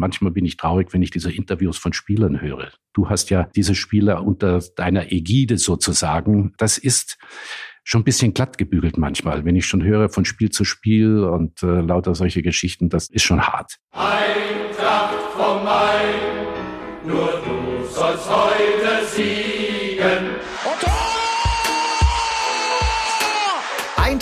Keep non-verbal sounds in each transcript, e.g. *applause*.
manchmal bin ich traurig, wenn ich diese Interviews von Spielern höre. Du hast ja diese Spieler unter deiner Ägide sozusagen. Das ist schon ein bisschen glatt gebügelt manchmal. Wenn ich schon höre von Spiel zu Spiel und äh, lauter solche Geschichten, das ist schon hart. Eintracht vom Main, nur du sollst heute siegen.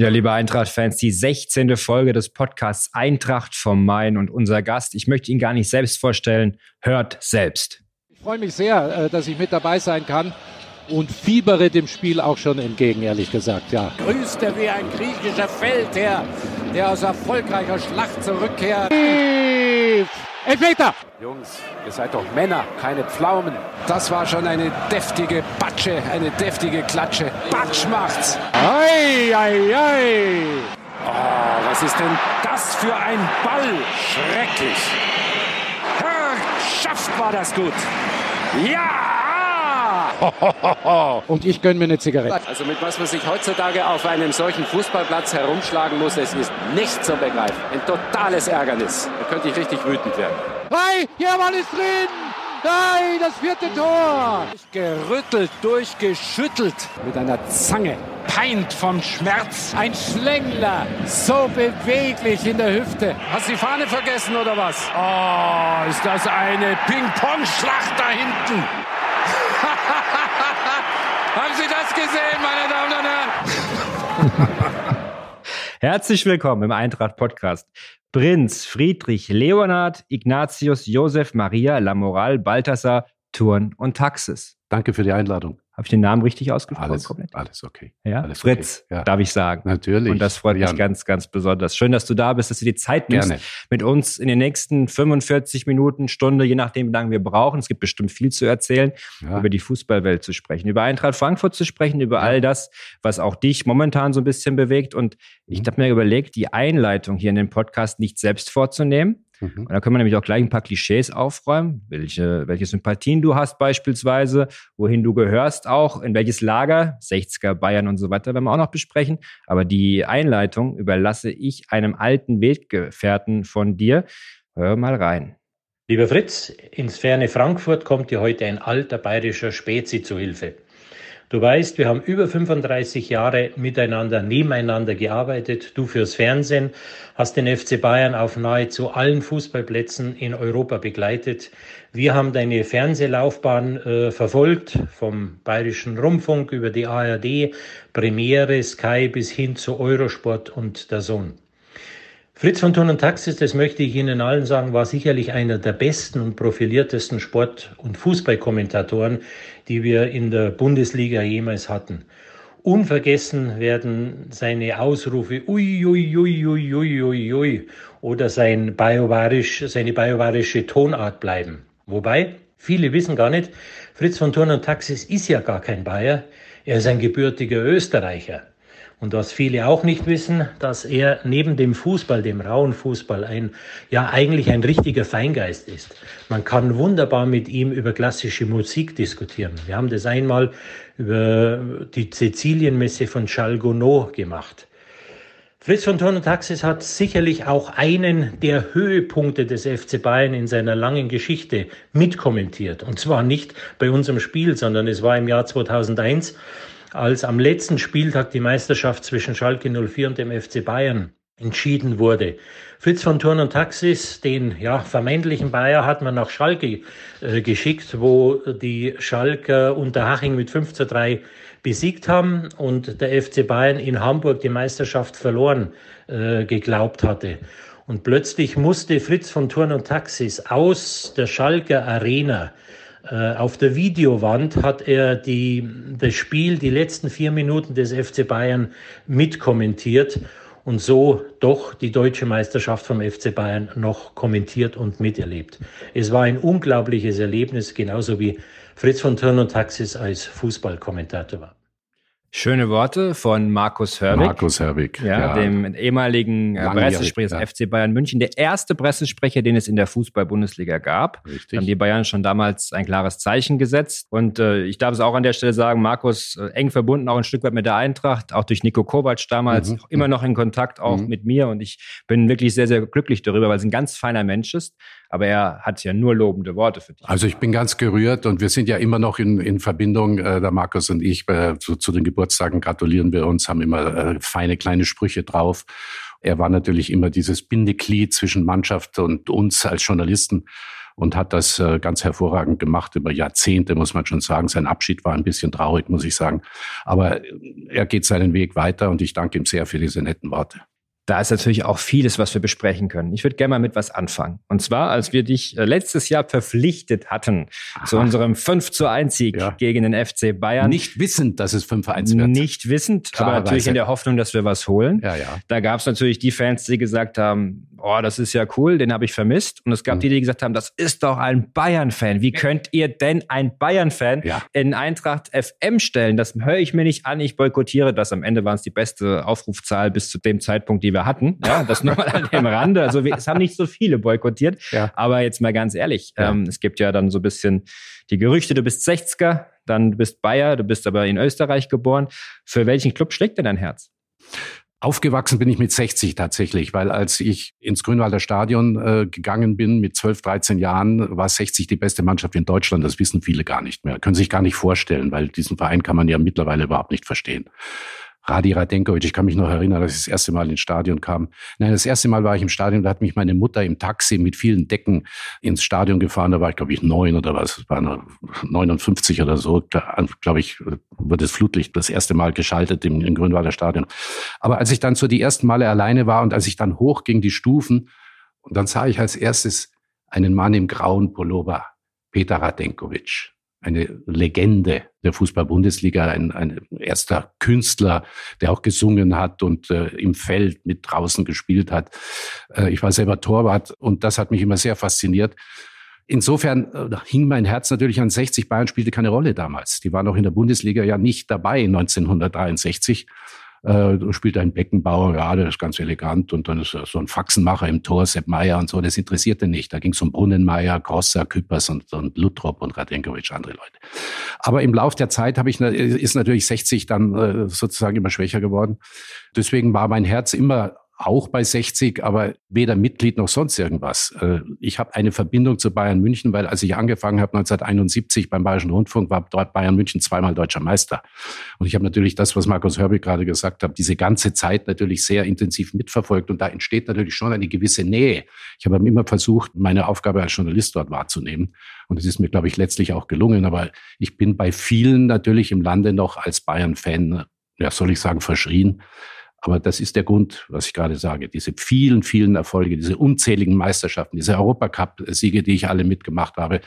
Ja, liebe Eintracht-Fans, die 16. Folge des Podcasts Eintracht vom Main und unser Gast, ich möchte ihn gar nicht selbst vorstellen, hört selbst. Ich freue mich sehr, äh, dass ich mit dabei sein kann und fiebere dem Spiel auch schon entgegen, ehrlich gesagt, ja. Grüßt er wie ein griechischer Feldherr, der aus erfolgreicher Schlacht zurückkehrt. Elfmeter! Jungs, ihr seid doch Männer, keine Pflaumen. Das war schon eine deftige Batsche, eine deftige Klatsche. Batsch macht's. Ei, ei, ei. Oh, was ist denn das für ein Ball? Schrecklich. Herr, schafft war das gut. Ja! *laughs* Und ich gönne mir eine Zigarette. Also mit was man sich heutzutage auf einem solchen Fußballplatz herumschlagen muss, es ist nicht zu begreifen. Ein totales Ärgernis. Da könnte ich richtig wütend werden. Hey, Mann ist drin! Nein, das vierte Tor! Gerüttelt, durchgeschüttelt mit einer Zange. Peint vom Schmerz. Ein Schlängler, so beweglich in der Hüfte. Hast du die Fahne vergessen oder was? Oh, ist das eine Ping-Pong-Schlacht da hinten. Haben Sie das gesehen, meine Damen und Herren? *laughs* Herzlich willkommen im Eintracht Podcast. Prinz, Friedrich, Leonhard, Ignatius, Josef, Maria, Lamoral, Balthasar, Turn und Taxis. Danke für die Einladung. Habe ich den Namen richtig ausgesprochen? Alles, alles okay. Ja? Alles Fritz, okay. Ja. darf ich sagen. Natürlich. Und das freut Jan. mich ganz, ganz besonders. Schön, dass du da bist, dass du die Zeit nimmst, Gerne. mit uns in den nächsten 45 Minuten, Stunde, je nachdem, wie lange wir brauchen. Es gibt bestimmt viel zu erzählen, Ja. über die Fußballwelt zu sprechen, über Eintracht Frankfurt zu sprechen, über all das, was auch dich momentan so ein bisschen bewegt. Und ich Mhm. habe mir überlegt, die Einleitung hier in den Podcast nicht selbst vorzunehmen, Mhm. und da können wir nämlich auch gleich ein paar Klischees aufräumen, welche, welche Sympathien du hast beispielsweise, wohin du gehörst auch, in welches Lager, 60er, Bayern und so weiter, werden wir auch noch besprechen. Aber die Einleitung überlasse ich einem alten Weggefährten von dir. Hör mal rein. Lieber Fritz, ins ferne Frankfurt kommt dir heute ein alter bayerischer Spezi zu Hilfe. Du weißt, wir haben über 35 Jahre miteinander, nebeneinander gearbeitet. Du fürs Fernsehen hast den FC Bayern auf nahezu allen Fußballplätzen in Europa begleitet. Wir haben deine Fernsehlaufbahn äh, verfolgt, vom Bayerischen Rundfunk über die ARD, Premiere, Sky bis hin zu Eurosport und der Sohn. Fritz von Thun und Taxis, das möchte ich Ihnen allen sagen, war sicherlich einer der besten und profiliertesten Sport- und Fußballkommentatoren, die wir in der Bundesliga jemals hatten. Unvergessen werden seine Ausrufe ui, ui, ui, ui, ui, ui, ui oder sein biovarisch, seine biovarische Tonart bleiben. Wobei, viele wissen gar nicht, Fritz von Thurn und Taxis ist ja gar kein Bayer, er ist ein gebürtiger Österreicher. Und was viele auch nicht wissen, dass er neben dem Fußball, dem rauen Fußball, ein, ja, eigentlich ein richtiger Feingeist ist. Man kann wunderbar mit ihm über klassische Musik diskutieren. Wir haben das einmal über die Sizilienmesse von Charles Gounod gemacht. Fritz von Thurn und Taxis hat sicherlich auch einen der Höhepunkte des FC Bayern in seiner langen Geschichte mitkommentiert. Und zwar nicht bei unserem Spiel, sondern es war im Jahr 2001, als am letzten Spieltag die Meisterschaft zwischen Schalke 04 und dem FC Bayern entschieden wurde. Fritz von Thurn und Taxis, den ja, vermeintlichen Bayer, hat man nach Schalke äh, geschickt, wo die Schalker Unterhaching mit 5 zu 3 besiegt haben und der FC Bayern in Hamburg die Meisterschaft verloren äh, geglaubt hatte. Und plötzlich musste Fritz von Turn und Taxis aus der Schalker Arena auf der Videowand hat er die, das Spiel, die letzten vier Minuten des FC Bayern mitkommentiert und so doch die deutsche Meisterschaft vom FC Bayern noch kommentiert und miterlebt. Es war ein unglaubliches Erlebnis, genauso wie Fritz von Turn und Taxis als Fußballkommentator war. Schöne Worte von Markus Hörwig. Markus Hörwig. Ja, ja. dem ehemaligen äh, Pressesprecher des ja. FC Bayern München. Der erste Pressesprecher, den es in der Fußball-Bundesliga gab. Richtig. Haben die Bayern schon damals ein klares Zeichen gesetzt. Und äh, ich darf es auch an der Stelle sagen, Markus, äh, eng verbunden auch ein Stück weit mit der Eintracht, auch durch Nico Kovac damals, mhm. immer noch in Kontakt auch mhm. mit mir. Und ich bin wirklich sehr, sehr glücklich darüber, weil es ein ganz feiner Mensch ist aber er hat ja nur lobende Worte für dich. Also ich bin ganz gerührt und wir sind ja immer noch in, in Verbindung, äh, der Markus und ich, äh, zu, zu den Geburtstagen gratulieren wir uns, haben immer äh, feine kleine Sprüche drauf. Er war natürlich immer dieses Bindeglied zwischen Mannschaft und uns als Journalisten und hat das äh, ganz hervorragend gemacht über Jahrzehnte, muss man schon sagen. Sein Abschied war ein bisschen traurig, muss ich sagen. Aber er geht seinen Weg weiter und ich danke ihm sehr für diese netten Worte da ist natürlich auch vieles, was wir besprechen können. Ich würde gerne mal mit was anfangen. Und zwar, als wir dich äh, letztes Jahr verpflichtet hatten Aha. zu unserem 5 zu 1 Sieg ja. gegen den FC Bayern. Nicht wissend, dass es 5 zu 1 wird. Nicht wissend, Klarerweise. aber natürlich in der Hoffnung, dass wir was holen. Ja, ja. Da gab es natürlich die Fans, die gesagt haben, oh, das ist ja cool, den habe ich vermisst. Und es gab mhm. die, die gesagt haben, das ist doch ein Bayern-Fan. Wie könnt ihr denn ein Bayern-Fan ja. in Eintracht FM stellen? Das höre ich mir nicht an, ich boykottiere das. Am Ende waren es die beste Aufrufzahl bis zu dem Zeitpunkt, die wir hatten. Ja, das nur mal an dem Rande. Also wir, es haben nicht so viele boykottiert. Ja. Aber jetzt mal ganz ehrlich, ja. ähm, es gibt ja dann so ein bisschen die Gerüchte, du bist 60er, dann du bist Bayer, du bist aber in Österreich geboren. Für welchen Club schlägt denn dein Herz? Aufgewachsen bin ich mit 60 tatsächlich, weil als ich ins Grünwalder Stadion äh, gegangen bin mit 12, 13 Jahren, war 60 die beste Mannschaft in Deutschland. Das wissen viele gar nicht mehr, können sich gar nicht vorstellen, weil diesen Verein kann man ja mittlerweile überhaupt nicht verstehen. Radi Radenkovic, ich kann mich noch erinnern, dass ich das erste Mal ins Stadion kam. Nein, das erste Mal war ich im Stadion, da hat mich meine Mutter im Taxi mit vielen Decken ins Stadion gefahren. Da war ich, glaube ich, neun oder was, war 59 oder so. Da, glaube ich, wurde das Flutlicht das erste Mal geschaltet im, im Grünwalder Stadion. Aber als ich dann so die ersten Male alleine war und als ich dann hochging die Stufen, und dann sah ich als erstes einen Mann im grauen Pullover, Peter Radenkovic eine Legende der Fußball-Bundesliga, ein, ein erster Künstler, der auch gesungen hat und äh, im Feld mit draußen gespielt hat. Äh, ich war selber Torwart und das hat mich immer sehr fasziniert. Insofern äh, hing mein Herz natürlich an 60. Bayern spielte keine Rolle damals. Die waren auch in der Bundesliga ja nicht dabei 1963 äh, spielt ein Beckenbauer gerade, das ist ganz elegant und dann ist so ein Faxenmacher im Tor, Sepp Meier und so, das interessierte nicht. Da ging es um Brunnenmeier, Grosser, Küppers und, und Lutrop und Radenkovic, andere Leute. Aber im Lauf der Zeit habe ich, ist natürlich 60 dann äh, sozusagen immer schwächer geworden. Deswegen war mein Herz immer auch bei 60, aber weder Mitglied noch sonst irgendwas. Äh, ich habe eine Verbindung zu Bayern München, weil als ich angefangen habe 1971 beim Bayerischen Rundfunk, war dort Bayern München zweimal deutscher Meister. Und ich habe natürlich das, was Markus Hörbig gerade gesagt hat, diese ganze Zeit natürlich sehr intensiv mitverfolgt. Und da entsteht natürlich schon eine gewisse Nähe. Ich habe immer versucht, meine Aufgabe als Journalist dort wahrzunehmen. Und es ist mir, glaube ich, letztlich auch gelungen. Aber ich bin bei vielen natürlich im Lande noch als Bayern-Fan, ja, soll ich sagen, verschrien. Aber das ist der Grund, was ich gerade sage. Diese vielen, vielen Erfolge, diese unzähligen Meisterschaften, diese Europacup-Siege, die ich alle mitgemacht habe,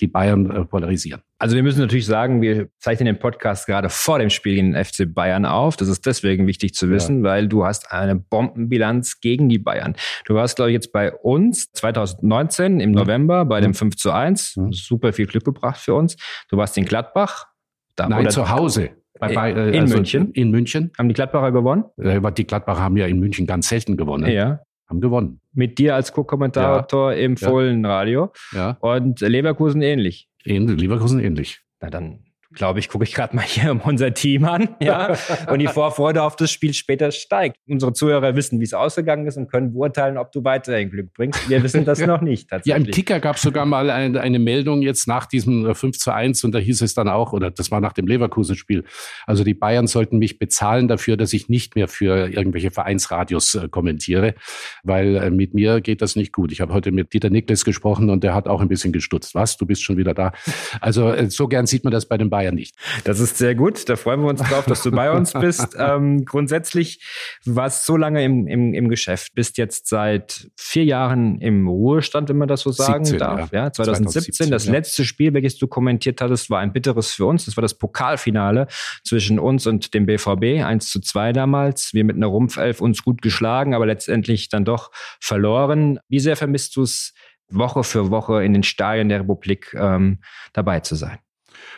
die Bayern äh, polarisieren. Also wir müssen natürlich sagen, wir zeichnen den Podcast gerade vor dem Spiel gegen den FC Bayern auf. Das ist deswegen wichtig zu wissen, ja. weil du hast eine Bombenbilanz gegen die Bayern. Du warst, glaube ich, jetzt bei uns 2019 im November bei dem 5 zu 1. Super viel Glück gebracht für uns. Du warst in Gladbach. Da, Nein, zu Hause. Bei, bei, äh, in also München? In München. Haben die Gladbacher gewonnen? Äh, die Gladbacher haben ja in München ganz selten gewonnen. Ja. Haben gewonnen. Mit dir als Co-Kommentator ja. im Fohlenradio. Ja. Und Leverkusen ähnlich. Leverkusen ähnlich. Na dann glaube ich, gucke ich gerade mal hier *laughs* unser Team an, ja, und die Vorfreude auf das Spiel später steigt. Unsere Zuhörer wissen, wie es ausgegangen ist und können beurteilen, ob du weiterhin Glück bringst. Wir wissen das *laughs* noch nicht. Tatsächlich. Ja, im Kicker gab es sogar mal eine, eine, Meldung jetzt nach diesem 5 äh, zu 1 und da hieß es dann auch, oder das war nach dem Leverkusen-Spiel, also die Bayern sollten mich bezahlen dafür, dass ich nicht mehr für irgendwelche Vereinsradios äh, kommentiere, weil äh, mit mir geht das nicht gut. Ich habe heute mit Dieter Niklas gesprochen und der hat auch ein bisschen gestutzt. Was? Du bist schon wieder da? Also äh, so gern sieht man das bei den Bayern Bayern nicht. Das ist sehr gut. Da freuen wir uns drauf, dass du bei uns bist. *laughs* Ähm, grundsätzlich warst so lange im, im, im Geschäft, bist jetzt seit vier Jahren im Ruhestand, wenn man das so sagen 17, darf. Ja. ja 2017, 2017, das ja. letzte Spiel, welches du kommentiert hattest, war ein bitteres für uns. Das war das Pokalfinale zwischen uns und dem BVB, 1 zu 2 damals. Wir mit einer Rumpfelf uns gut geschlagen, aber letztendlich dann doch verloren. Wie sehr vermisst du es, Woche für Woche in den Stadien der Republik ähm, dabei zu sein?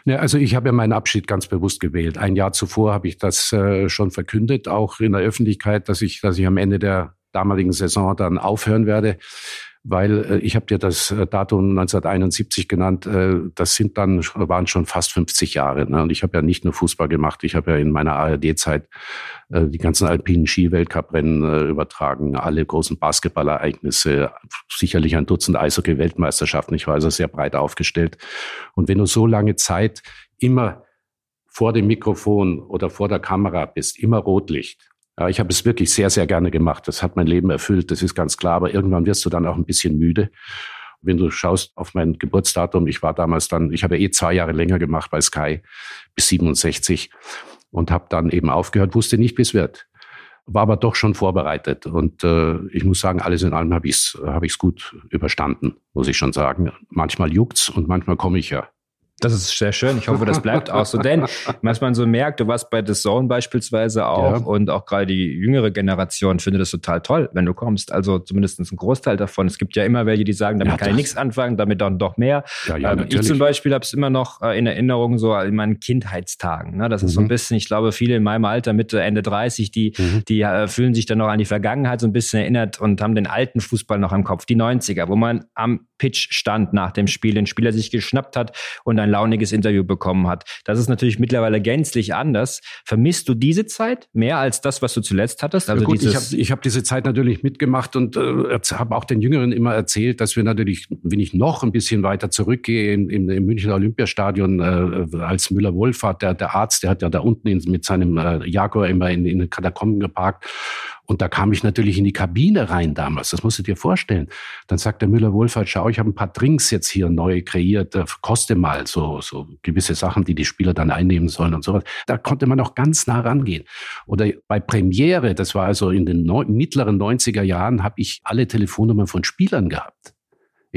Ja, also ich habe ja meinen Abschied ganz bewusst gewählt. Ein Jahr zuvor habe ich das äh, schon verkündet, auch in der Öffentlichkeit, dass ich, dass ich am Ende der damaligen Saison dann aufhören werde weil äh, ich habe dir das äh, Datum 1971 genannt, äh, das sind dann waren schon fast 50 Jahre. Ne? Und ich habe ja nicht nur Fußball gemacht, ich habe ja in meiner ARD-Zeit äh, die ganzen alpinen Ski-Weltcuprennen äh, übertragen, alle großen Basketballereignisse, sicherlich ein Dutzend Eishockey-Weltmeisterschaften. Ich war also sehr breit aufgestellt. Und wenn du so lange Zeit immer vor dem Mikrofon oder vor der Kamera bist, immer Rotlicht, ja, ich habe es wirklich sehr, sehr gerne gemacht. Das hat mein Leben erfüllt, das ist ganz klar. Aber irgendwann wirst du dann auch ein bisschen müde. Wenn du schaust auf mein Geburtsdatum, ich war damals dann, ich habe eh zwei Jahre länger gemacht bei Sky bis 67 und habe dann eben aufgehört, wusste nicht, wie es wird. War aber doch schon vorbereitet. Und äh, ich muss sagen, alles in allem habe ich es hab ich's gut überstanden, muss ich schon sagen. Manchmal juckt's und manchmal komme ich ja das ist sehr schön. Ich hoffe, das bleibt auch so. Denn was man so merkt, du warst bei The Zone beispielsweise auch ja. und auch gerade die jüngere Generation findet das total toll, wenn du kommst. Also zumindest ein Großteil davon. Es gibt ja immer welche, die sagen, damit ja, kann ich nichts anfangen, damit dann doch mehr. Ja, ja, ähm, ich zum Beispiel habe es immer noch äh, in Erinnerung so in meinen Kindheitstagen. Ne? Das ist so ein mhm. bisschen, ich glaube, viele in meinem Alter, Mitte, Ende 30, die, mhm. die äh, fühlen sich dann noch an die Vergangenheit so ein bisschen erinnert und haben den alten Fußball noch im Kopf, die 90er, wo man am Pitch stand nach dem Spiel, den Spieler sich geschnappt hat und dann ein launiges Interview bekommen hat. Das ist natürlich mittlerweile gänzlich anders. Vermisst du diese Zeit mehr als das, was du zuletzt hattest? Also ja gut, ich habe ich hab diese Zeit natürlich mitgemacht und äh, habe auch den Jüngeren immer erzählt, dass wir natürlich, wenn ich noch ein bisschen weiter zurückgehe, im, im, im Münchner Olympiastadion äh, als Müller-Wohlfahrt, der, der Arzt, der hat ja da unten in, mit seinem äh, Jaguar immer in, in den Katakomben geparkt und da kam ich natürlich in die Kabine rein damals. Das musst du dir vorstellen. Dann sagt der Müller-Wohlfahrt, schau, ich habe ein paar Drinks jetzt hier neu kreiert. Koste mal so, so gewisse Sachen, die die Spieler dann einnehmen sollen und sowas. Da konnte man noch ganz nah rangehen. Oder bei Premiere, das war also in den mittleren 90er Jahren, habe ich alle Telefonnummern von Spielern gehabt.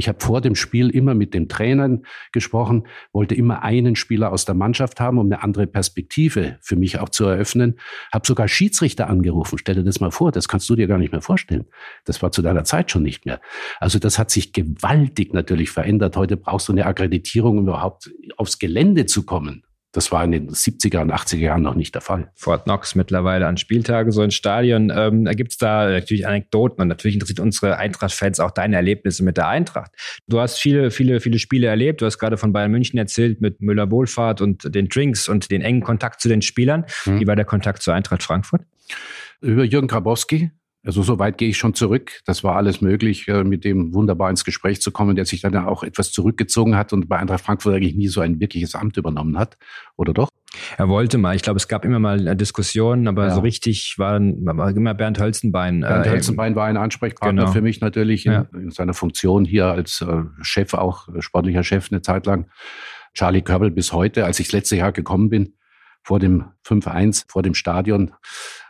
Ich habe vor dem Spiel immer mit den Trainern gesprochen, wollte immer einen Spieler aus der Mannschaft haben, um eine andere Perspektive für mich auch zu eröffnen. Habe sogar Schiedsrichter angerufen. Stell dir das mal vor, das kannst du dir gar nicht mehr vorstellen. Das war zu deiner Zeit schon nicht mehr. Also das hat sich gewaltig natürlich verändert. Heute brauchst du eine Akkreditierung, um überhaupt aufs Gelände zu kommen. Das war in den 70er und 80er Jahren noch nicht der Fall. Fort Knox mittlerweile an Spieltagen, so ein Stadion. Ähm, da gibt's da natürlich Anekdoten und natürlich interessiert unsere Eintracht-Fans auch deine Erlebnisse mit der Eintracht. Du hast viele, viele, viele Spiele erlebt. Du hast gerade von Bayern München erzählt mit Müller-Wohlfahrt und den Drinks und den engen Kontakt zu den Spielern. Mhm. Wie war der Kontakt zur Eintracht Frankfurt? Über Jürgen Grabowski, also so weit gehe ich schon zurück. Das war alles möglich, äh, mit dem wunderbar ins Gespräch zu kommen, der sich dann auch etwas zurückgezogen hat und bei Eintracht Frankfurt eigentlich nie so ein wirkliches Amt übernommen hat, oder doch? Er wollte mal. Ich glaube, es gab immer mal Diskussionen, aber ja. so richtig war, war immer Bernd Hölzenbein. Äh, Bernd Hölzenbein war ein Ansprechpartner genau. für mich natürlich in, ja. in, seiner Funktion hier als äh, Chef, auch sportlicher Chef eine Zeit lang. Charlie Körbel bis heute, als ich das letzte Jahr gekommen bin, vor dem 5-1, vor dem Stadion,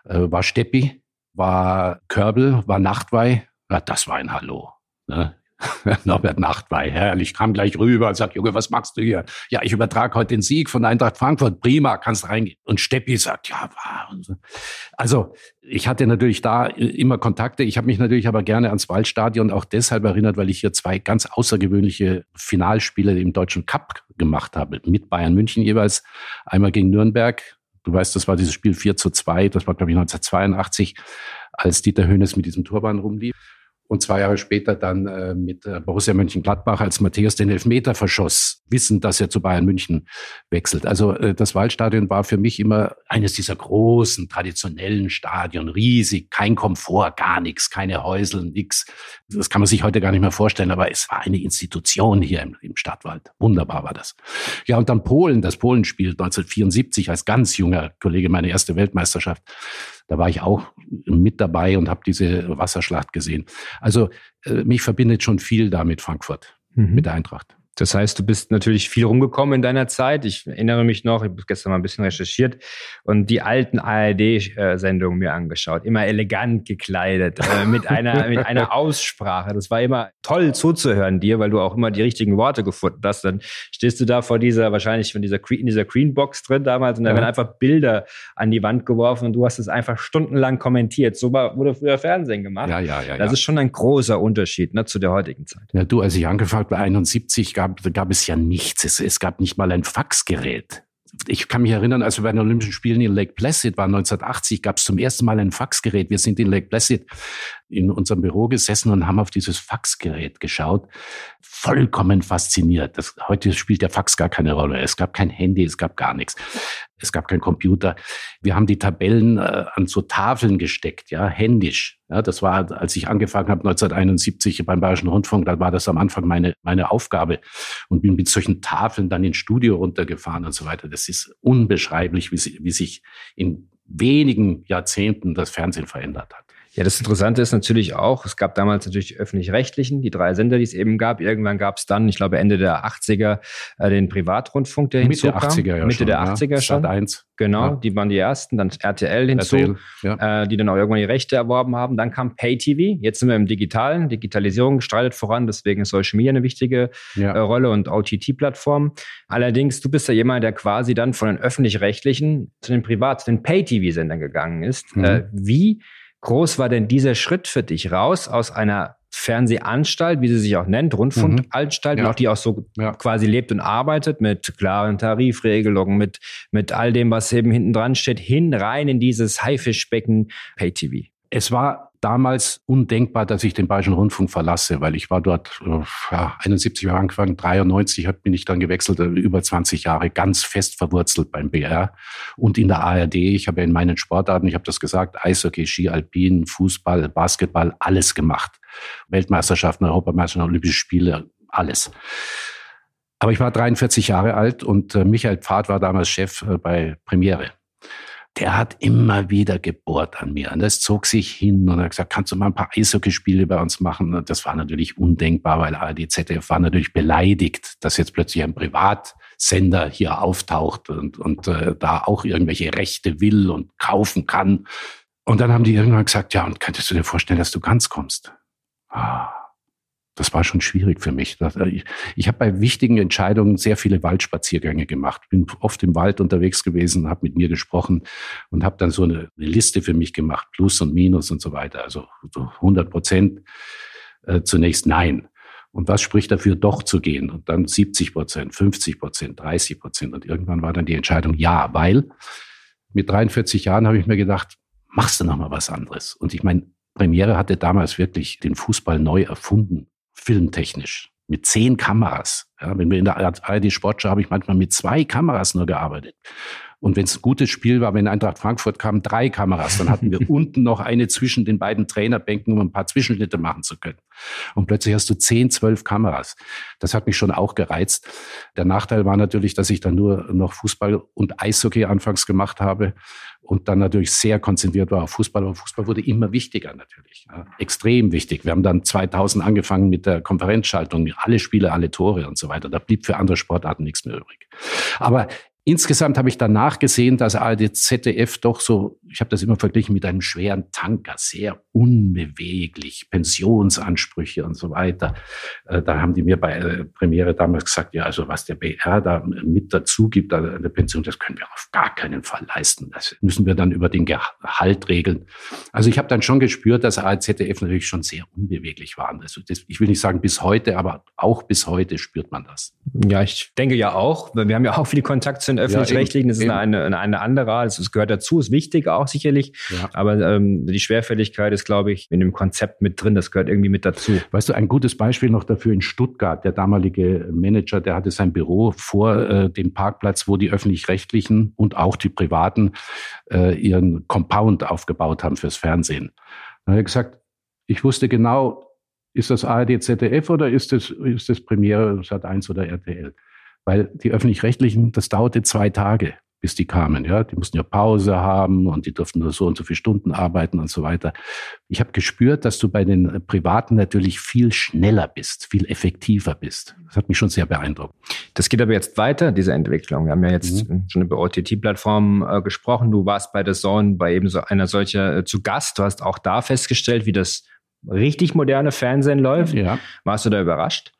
war Steppi, war Körbel, war Nachtwey. Ja, das war ein Hallo. Ne? *laughs* Norbert Nachtwey, herrlich, kam gleich rüber und sagt, Junge, was machst du hier? Ja, ich übertrage heute den Sieg von Eintracht Frankfurt, prima, kannst reingehen. Und Steppi sagt, ja, war. Also, ich hatte natürlich da immer Kontakte. Ich habe mich natürlich aber gerne ans Waldstadion auch deshalb erinnert, weil ich hier zwei ganz außergewöhnliche Finalspiele im Deutschen Cup gemacht habe. Mit Bayern München jeweils. Einmal gegen Nürnberg Du weißt, das war dieses Spiel 4 zu 2, das war, glaube ich, 1982, als Dieter Hönes mit diesem Turban rumlief und zwei Jahre später dann äh, mit äh, Borussia Mönchengladbach, als Matthäus den Elfmeter verschoss, wissend, dass er zu Bayern München wechselt. Also äh, das Waldstadion war für mich immer eines dieser großen, traditionellen Stadion, riesig, kein Komfort, gar nichts, keine Häusel, nix. Das kann man sich heute gar nicht mehr vorstellen, aber es war eine Institution hier im, im Stadtwald. Wunderbar war das. Ja, und dann Polen, das Polenspiel 1974 als ganz junger Kollege, meine erste Weltmeisterschaft. Da war ich auch mit dabei und habe diese Wasserschlacht gesehen. Also äh, mich verbindet schon viel da mit Frankfurt, mhm. mit der Eintracht. Das heißt, du bist natürlich viel rumgekommen in deiner Zeit. Ich erinnere mich noch, ich habe gestern mal ein bisschen recherchiert und die alten ARD-Sendungen mir angeschaut. Immer elegant gekleidet, äh, mit einer, mit *laughs* einer Aussprache. Das war immer toll zuzuhören dir, weil du auch immer die richtigen Worte gefunden hast. Dann stehst du da vor dieser, wahrscheinlich von dieser, in dieser Greenbox drin damals und da ja. werden einfach Bilder an die Wand geworfen und du hast es einfach stundenlang kommentiert. So war, wurde früher Fernsehen gemacht. Ja, ja, ja. Das ja. ist schon ein großer Unterschied ne, zu der heutigen Zeit. Ja, du, als ich angefangen habe bei 71, gab, gab es ja nichts. Es, es gab nicht mal ein Faxgerät ich kann mich erinnern, als wir bei den Olympischen Spielen in Lake Placid waren, 1980, gab es zum ersten Mal ein Faxgerät. Wir sind in Lake Placid in unserem Büro gesessen und haben auf dieses Faxgerät geschaut. Vollkommen fasziniert. Das, heute spielt der Fax gar keine Rolle. Es gab kein Handy, es gab gar nichts. Es gab kein Computer. Wir haben die Tabellen äh, an so Tafeln gesteckt, ja, händisch. Ja, das war, als ich angefangen habe, 1971 beim Bayerischen Rundfunk, da war das am Anfang meine, meine Aufgabe und bin mit solchen Tafeln dann ins Studio runtergefahren und so weiter. Das ist unbeschreiblich, wie, wie sich in wenigen Jahrzehnten das Fernsehen verändert hat. Ja, das Interessante ist natürlich auch, es gab damals natürlich öffentlich-rechtlichen, die drei Sender, die es eben gab. Irgendwann gab es dann, ich glaube Ende der 80er, äh, den Privatrundfunk, der Mitte hinzukam. 80er ja Mitte schon, der 80er ja. schon. 1. Genau, ja. die waren die ersten, dann RTL hinzu, RTL, ja. äh, die dann auch irgendwann die Rechte erworben haben. Dann kam Pay-TV, jetzt sind wir im Digitalen, Digitalisierung streitet voran, deswegen ist Social Media eine wichtige äh, Rolle und OTT-Plattform. Allerdings, du bist ja jemand, der quasi dann von den öffentlich-rechtlichen zu den Privat, zu den Pay-TV-Sendern gegangen ist. Mhm. Äh, wie groß war denn dieser Schritt für dich raus aus einer Fernsehanstalt, wie sie sich auch nennt, Rundfunkanstalt, Mhm. Ja. auch die auch so Ja. quasi lebt und arbeitet mit klaren Tarifregelungen, mit, mit all dem, was eben hinten dran steht, hin rein in dieses Haifischbecken Pay-TV. Es war damals undenkbar, dass ich den Bayerischen Rundfunk verlasse, weil ich war dort äh, ja, 71 Jahre angefangen, 93 hab- bin ich dann gewechselt, äh, über 20 Jahre ganz fest verwurzelt beim BR und in der ARD. Ich habe in meinen Sportarten, ich habe das gesagt, Eishockey, Ski, Alpin, Fußball, Basketball, alles gemacht. Weltmeisterschaften, Europameisterschaften, Olympische Spiele, alles. Aber ich war 43 Jahre alt und äh, Michael Pfad war damals Chef bei Premiere der hat immer wieder gebohrt an mir. Und das zog sich hin und er hat gesagt, kannst du mal ein paar Eishockeyspiele bei uns machen? Und das war natürlich undenkbar, weil ARD, ZDF war natürlich beleidigt, dass jetzt plötzlich ein Privatsender hier auftaucht und, und äh, da auch irgendwelche Rechte will und kaufen kann. Und dann haben die irgendwann gesagt, ja, und könntest du dir vorstellen, dass du ganz kommst? Ah, das war schon schwierig für mich. Äh, ich ich habe bei wichtigen Entscheidungen sehr viele Waldspaziergänge gemacht. Bin oft im Wald unterwegs gewesen, habe mit mir gesprochen und habe dann so eine, eine Liste für mich gemacht, Plus und Minus und so weiter. Also so 100 Prozent äh, zunächst Nein. Und was spricht dafür, doch zu gehen? Und dann 70 Prozent, 50 Prozent, 30 Prozent. Und irgendwann war dann die Entscheidung Ja, weil mit 43 Jahren habe ich mir gedacht, machst du noch mal was anderes. Und ich meine, Premiere hatte damals wirklich den Fußball neu erfunden filmtechnisch mit zehn Kameras. Ja, wenn wir in der ARD Sportschau habe ich manchmal mit zwei Kameras nur gearbeitet. Und wenn es ein gutes Spiel war, wenn Eintracht Frankfurt kam, drei Kameras. Dann hatten wir *laughs* unten noch eine zwischen den beiden Trainerbänken, um ein paar Zwischenschnitte machen zu können. Und plötzlich hast du zehn, zwölf Kameras. Das hat mich schon auch gereizt. Der Nachteil war natürlich, dass ich dann nur noch Fußball und Eishockey anfangs gemacht habe und dann natürlich sehr konzentriert war auf Fußball. Aber Fußball wurde immer wichtiger natürlich. Ja, extrem wichtig. Wir haben dann 2000 angefangen mit der Konferenzschaltung. Alle Spiele, alle Tore und so weiter. Da blieb für andere Sportarten nichts mehr übrig. Aber Insgesamt habe ich danach gesehen, dass ARD ZDF doch so, ich habe das immer verglichen mit einem schweren Tanker, sehr unbeweglich, Pensionsansprüche und so weiter. Äh, Da haben die mir bei äh, Premiere damals gesagt, ja, also was der BR da mit dazu gibt, eine Pension, das können wir auf gar keinen Fall leisten. Das müssen wir dann über den Gehalt regeln. Also ich habe dann schon gespürt, dass ARD ZDF natürlich schon sehr unbeweglich waren. Also das, ich will nicht sagen bis heute, aber auch bis heute spürt man das. Ja, ich denke ja auch. Wir haben ja auch viel Kontakt zu den öffentlich-rechtlichen. Das ist eine, eine, eine andere, also es gehört dazu, ist wichtig auch sicherlich. Ja. Aber ähm, die Schwerfälligkeit ist, glaube ich, in dem Konzept mit drin. Das gehört irgendwie mit dazu. Weißt du, ein gutes Beispiel noch dafür in Stuttgart. Der damalige Manager, der hatte sein Büro vor äh, dem Parkplatz, wo die öffentlich-rechtlichen und auch die privaten äh, ihren Compound aufgebaut haben fürs Fernsehen. Dann hat er gesagt, ich wusste genau, ist das ARD, ZDF oder ist das, ist das Premiere Sat 1 oder RTL? Weil die öffentlich-rechtlichen, das dauerte zwei Tage. bis die kamen. Ja, die mussten ja Pause haben und die durften nur so und so viele Stunden arbeiten und so weiter. Ich habe gespürt, dass du bei den Privaten natürlich viel schneller bist, viel effektiver bist. Das hat mich schon sehr beeindruckt. Das geht aber jetzt weiter, diese Entwicklung. Wir haben ja jetzt mhm. schon über OTT-Plattformen äh, gesprochen. Du warst bei der Zone bei eben so einer solcher äh, zu Gast. Du hast auch da festgestellt, wie das richtig moderne Fernsehen läuft. Ja. Warst du da überrascht?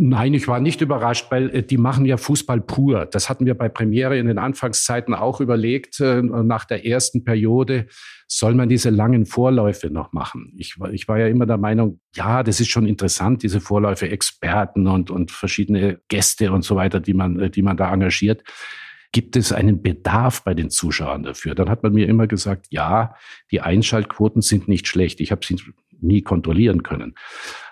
Nein, ich war nicht überrascht, weil äh, die machen ja Fußball pur. Das hatten wir bei Premiere in den Anfangszeiten auch überlegt. Äh, nach der ersten Periode soll man diese langen Vorläufe noch machen. Ich, ich war ja immer der Meinung, ja, das ist schon interessant, diese Vorläufe, Experten und, und verschiedene Gäste und so weiter, die man, äh, die man da engagiert. Gibt es einen Bedarf bei den Zuschauern dafür? Dann hat man mir immer gesagt, ja, die Einschaltquoten sind nicht schlecht. Ich habe sie nie kontrollieren können.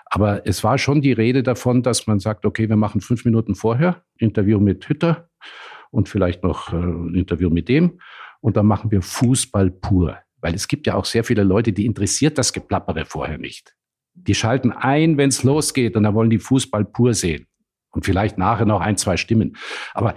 Aber es war schon die Rede davon, dass man sagt, okay, wir machen fünf Minuten vorher Interview mit Hütter und vielleicht noch äh, ein Interview mit dem und dann machen wir Fußball pur. Weil es gibt ja auch sehr viele Leute, die interessiert das Geplappere vorher nicht. Die schalten ein, wenn es losgeht und dann wollen die Fußball pur sehen. Und vielleicht nachher noch ein, zwei Stimmen. Aber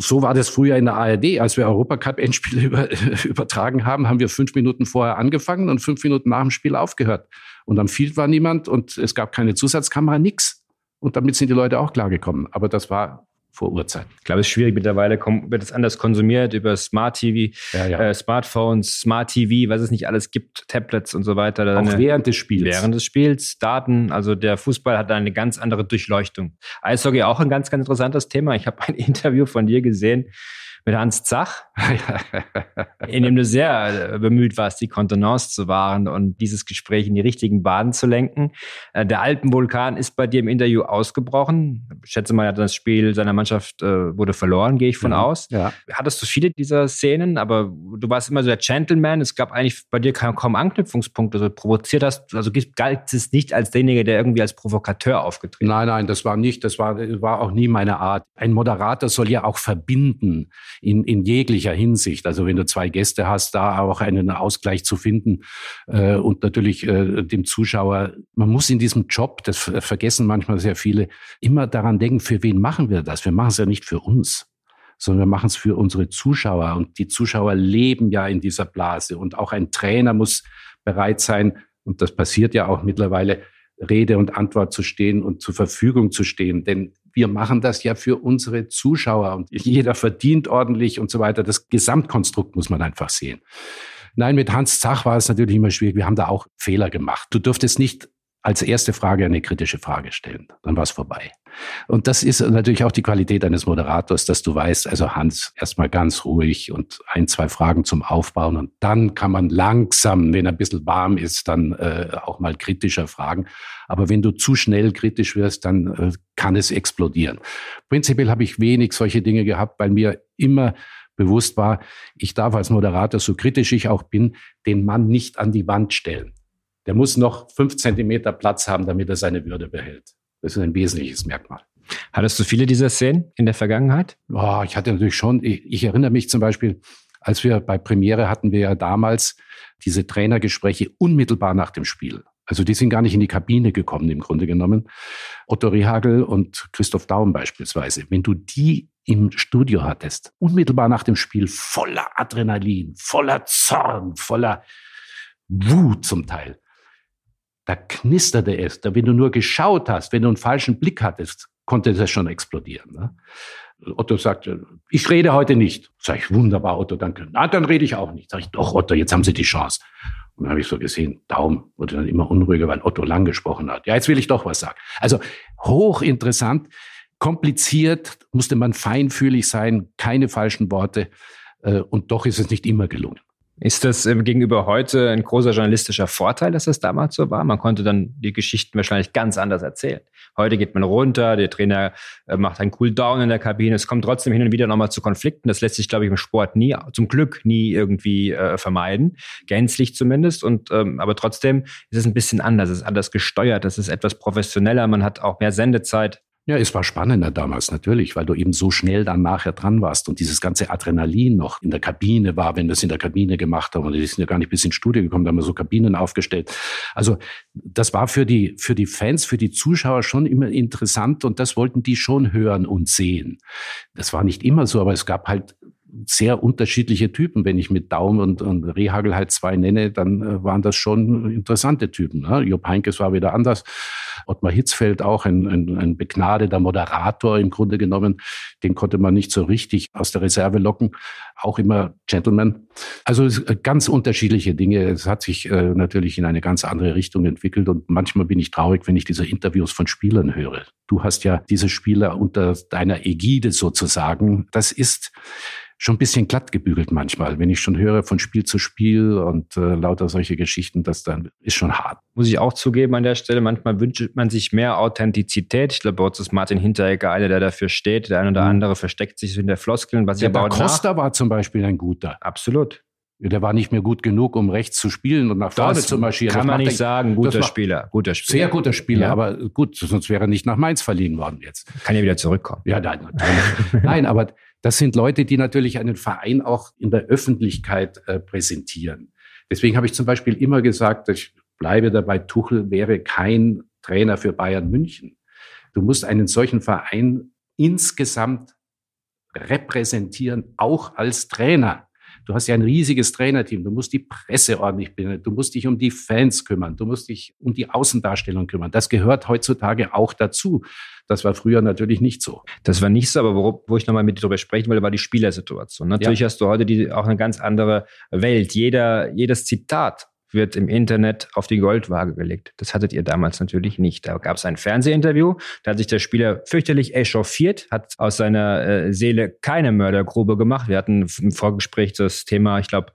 so war das früher in der ARD. Als wir Europacup-Endspiele *laughs* über, übertragen haben, haben wir fünf Minuten vorher angefangen und fünf Minuten nach dem Spiel aufgehört. Und am Field war niemand und es gab keine Zusatzkamera, nix. Und damit sind die Leute auch klargekommen. Aber das war vor Uhrzeit. Ich glaube, es ist schwierig mittlerweile, wird es anders konsumiert über Smart TV, ja, ja. Äh, Smartphones, Smart TV, was es nicht alles gibt, Tablets und so weiter. Auch eine, während des Spiels. Während des Spiels, Daten, also der Fußball hat eine ganz andere Durchleuchtung. Eishockey auch ein ganz, ganz interessantes Thema. Ich habe ein *laughs* Interview von dir gesehen mit Hans Zach, in dem du sehr äh, bemüht warst, die Kontenance zu wahren und dieses Gespräch in die richtigen Bahnen zu lenken. Äh, der Alpenvulkan ist bei dir im Interview ausgebrochen. Ich schätze mal, das Spiel seiner Mannschaft äh, wurde verloren, gehe ich von mhm, aus. Ja. Hattest du viele dieser Szenen, aber du warst immer so der Gentleman. Es gab eigentlich bei dir kaum Anknüpfungspunkte. Also provoziert hast, also galt es nicht als derjenige, der irgendwie als Provokateur aufgetreten Nein, nein, das war nicht, das war, war auch nie meine Art. Ein Moderator soll ja auch verbinden in, in jeglicher Hinsicht. Also wenn du zwei Gäste hast, da auch einen Ausgleich zu finden äh, und natürlich äh, dem Zuschauer, man muss in diesem Job, das vergessen manchmal sehr viele, immer daran denken, für wen machen wir das? Wir machen es ja nicht für uns sondern wir machen es für unsere Zuschauer. Und die Zuschauer leben ja in dieser Blase. Und auch ein Trainer muss bereit sein, und das passiert ja auch mittlerweile, Rede und Antwort zu stehen und zur Verfügung zu stehen. Denn wir machen das ja für unsere Zuschauer und jeder verdient ordentlich und so weiter. Das Gesamtkonstrukt muss man einfach sehen. Nein, mit Hans Zach war es natürlich immer schwierig. Wir haben da auch Fehler gemacht. Du dürftest nicht als erste Frage eine kritische Frage stellen. Dann war es vorbei. Und das ist natürlich auch die Qualität eines Moderators, dass du weißt, also Hans, erstmal ganz ruhig und ein, zwei Fragen zum Aufbauen und dann kann man langsam, wenn ein bisschen warm ist, dann äh, auch mal kritischer fragen. Aber wenn du zu schnell kritisch wirst, dann äh, kann es explodieren. Prinzipiell habe ich wenig solche Dinge gehabt, weil mir immer bewusst war, ich darf als Moderator, so kritisch ich auch bin, den Mann nicht an die Wand stellen. Der muss noch fünf Zentimeter Platz haben, damit er seine Würde behält. Das ist ein wesentliches Merkmal. Hattest du viele dieser Szenen in der Vergangenheit? Oh, ich hatte natürlich schon. Ich, ich erinnere mich zum Beispiel, als wir bei Premiere hatten wir ja damals diese Trainergespräche unmittelbar nach dem Spiel. Also die sind gar nicht in die Kabine gekommen im Grunde genommen. Otto Rehagel und Christoph Daum beispielsweise. Wenn du die im Studio hattest, unmittelbar nach dem Spiel, voller Adrenalin, voller Zorn, voller Wut zum Teil, da knisterte es. Da, wenn du nur geschaut hast, wenn du einen falschen Blick hattest, konnte das schon explodieren. Ne? Otto sagte, ich rede heute nicht. Sag ich, wunderbar, Otto, danke. Na, dann rede ich auch nicht. Sag ich, doch, Otto, jetzt haben Sie die Chance. Und dann habe ich so gesehen, Daumen wurde dann immer unruhiger, weil Otto lang gesprochen hat. Ja, jetzt will ich doch was sagen. Also hochinteressant, kompliziert, musste man feinfühlig sein, keine falschen Worte. Äh, und doch ist es nicht immer gelungen. Ist das ähm, gegenüber heute ein großer journalistischer Vorteil, dass das damals so war? Man konnte dann die Geschichten wahrscheinlich ganz anders erzählen. Heute geht man runter, der Trainer äh, macht einen Cooldown in der Kabine. Es kommt trotzdem hin und wieder nochmal zu Konflikten. Das lässt sich, glaube ich, im Sport nie, zum Glück nie irgendwie äh, vermeiden. Gänzlich zumindest. Und ähm, aber trotzdem ist es ein bisschen anders. Es ist anders gesteuert. Es ist etwas professioneller. Man hat auch mehr Sendezeit. Ja, es war spannender damals natürlich, weil du eben so schnell dann nachher dran warst und dieses ganze Adrenalin noch in der Kabine war, wenn wir es in der Kabine gemacht haben. Und die sind ja gar nicht bis ins Studio gekommen, da haben wir so Kabinen aufgestellt. Also das war für die, für die Fans, für die Zuschauer schon immer interessant und das wollten die schon hören und sehen. Das war nicht immer so, aber es gab halt sehr unterschiedliche Typen. Wenn ich mit Daum und, und Rehagel halt zwei nenne, dann äh, waren das schon interessante Typen. Ne? Jupp Heinkes war wieder anders. Ottmar Hitzfeld auch, ein, ein, ein begnadeter Moderator im Grunde genommen. Den konnte man nicht so richtig aus der Reserve locken. Auch immer Gentleman. Also äh, ganz unterschiedliche Dinge. Es hat sich äh, natürlich in eine ganz andere Richtung entwickelt. Und manchmal bin ich traurig, wenn ich diese Interviews von Spielern höre. Du hast ja diese Spieler unter deiner Ägide sozusagen. Das ist schon ein bisschen glatt gebügelt manchmal. Wenn ich schon höre von Spiel zu Spiel und äh, lauter solche Geschichten, das dann ist schon hart. Muss ich auch zugeben an der Stelle, manchmal wünscht man sich mehr Authentizität. Ich glaube, bei uns ist Martin Hinteregger einer, der dafür steht. Der eine oder mhm. andere versteckt sich in der Floskeln. Was der da Costa war zum Beispiel ein guter. Absolut. Der war nicht mehr gut genug, um rechts zu spielen und nach vorne das zu marschieren. Kann das man nicht sagen, guter Spieler, guter Spieler. Sehr guter Spieler, ja. aber gut, sonst wäre er nicht nach Mainz verliehen worden jetzt. Kann ja wieder zurückkommen. Ja, nein, *laughs* nein, aber das sind Leute, die natürlich einen Verein auch in der Öffentlichkeit äh, präsentieren. Deswegen habe ich zum Beispiel immer gesagt, ich bleibe dabei, Tuchel wäre kein Trainer für Bayern München. Du musst einen solchen Verein insgesamt repräsentieren, auch als Trainer. Du hast ja ein riesiges Trainerteam. Du musst die Presse ordentlich binden. Du musst dich um die Fans kümmern. Du musst dich um die Außendarstellung kümmern. Das gehört heutzutage auch dazu. Das war früher natürlich nicht so. Das war nicht so, aber wo, wo ich nochmal mit dir darüber sprechen wollte, war die Spielersituation. Natürlich ja. hast du heute die, auch eine ganz andere Welt. Jeder, jedes Zitat wird im Internet auf die Goldwaage gelegt. Das hattet ihr damals natürlich nicht. Da gab es ein Fernsehinterview, da hat sich der Spieler fürchterlich echauffiert, hat aus seiner äh, Seele keine Mördergrube gemacht. Wir hatten im Vorgespräch das Thema, ich glaube,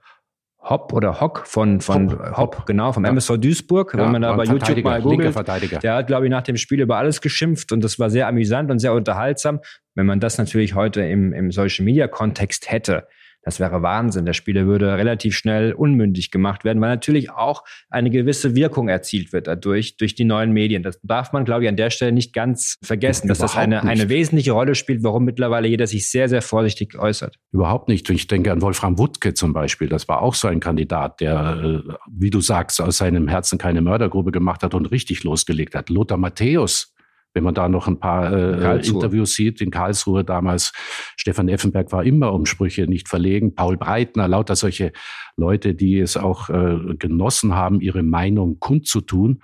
Hopp oder Hock von, von Hopp, Hopp genau, vom ja. MSV Duisburg. Ja, Wenn man da bei YouTube mal googelt, der hat, glaube ich, nach dem Spiel über alles geschimpft und das war sehr amüsant und sehr unterhaltsam. Wenn man das natürlich heute im, im Social Media Kontext hätte, das wäre Wahnsinn. Der Spieler würde relativ schnell unmündig gemacht werden, weil natürlich auch eine gewisse Wirkung erzielt wird dadurch, durch die neuen Medien. Das darf man, glaube ich, an der Stelle nicht ganz vergessen, dass das eine, eine wesentliche Rolle spielt, warum mittlerweile jeder sich sehr, sehr vorsichtig äußert. Überhaupt nicht. Ich denke an Wolfram Wuttke zum Beispiel. Das war auch so ein Kandidat, der, äh, wie du sagst, aus seinem Herzen keine Mördergrube gemacht hat und richtig losgelegt hat. Lothar Matthäus wenn man da noch ein paar äh, Interviews sieht, in Karlsruhe damals, Stefan Effenberg war immer um Sprüche nicht verlegen, Paul Breitner, lauter solche Leute, die es auch äh, genossen haben, ihre Meinung kundzutun.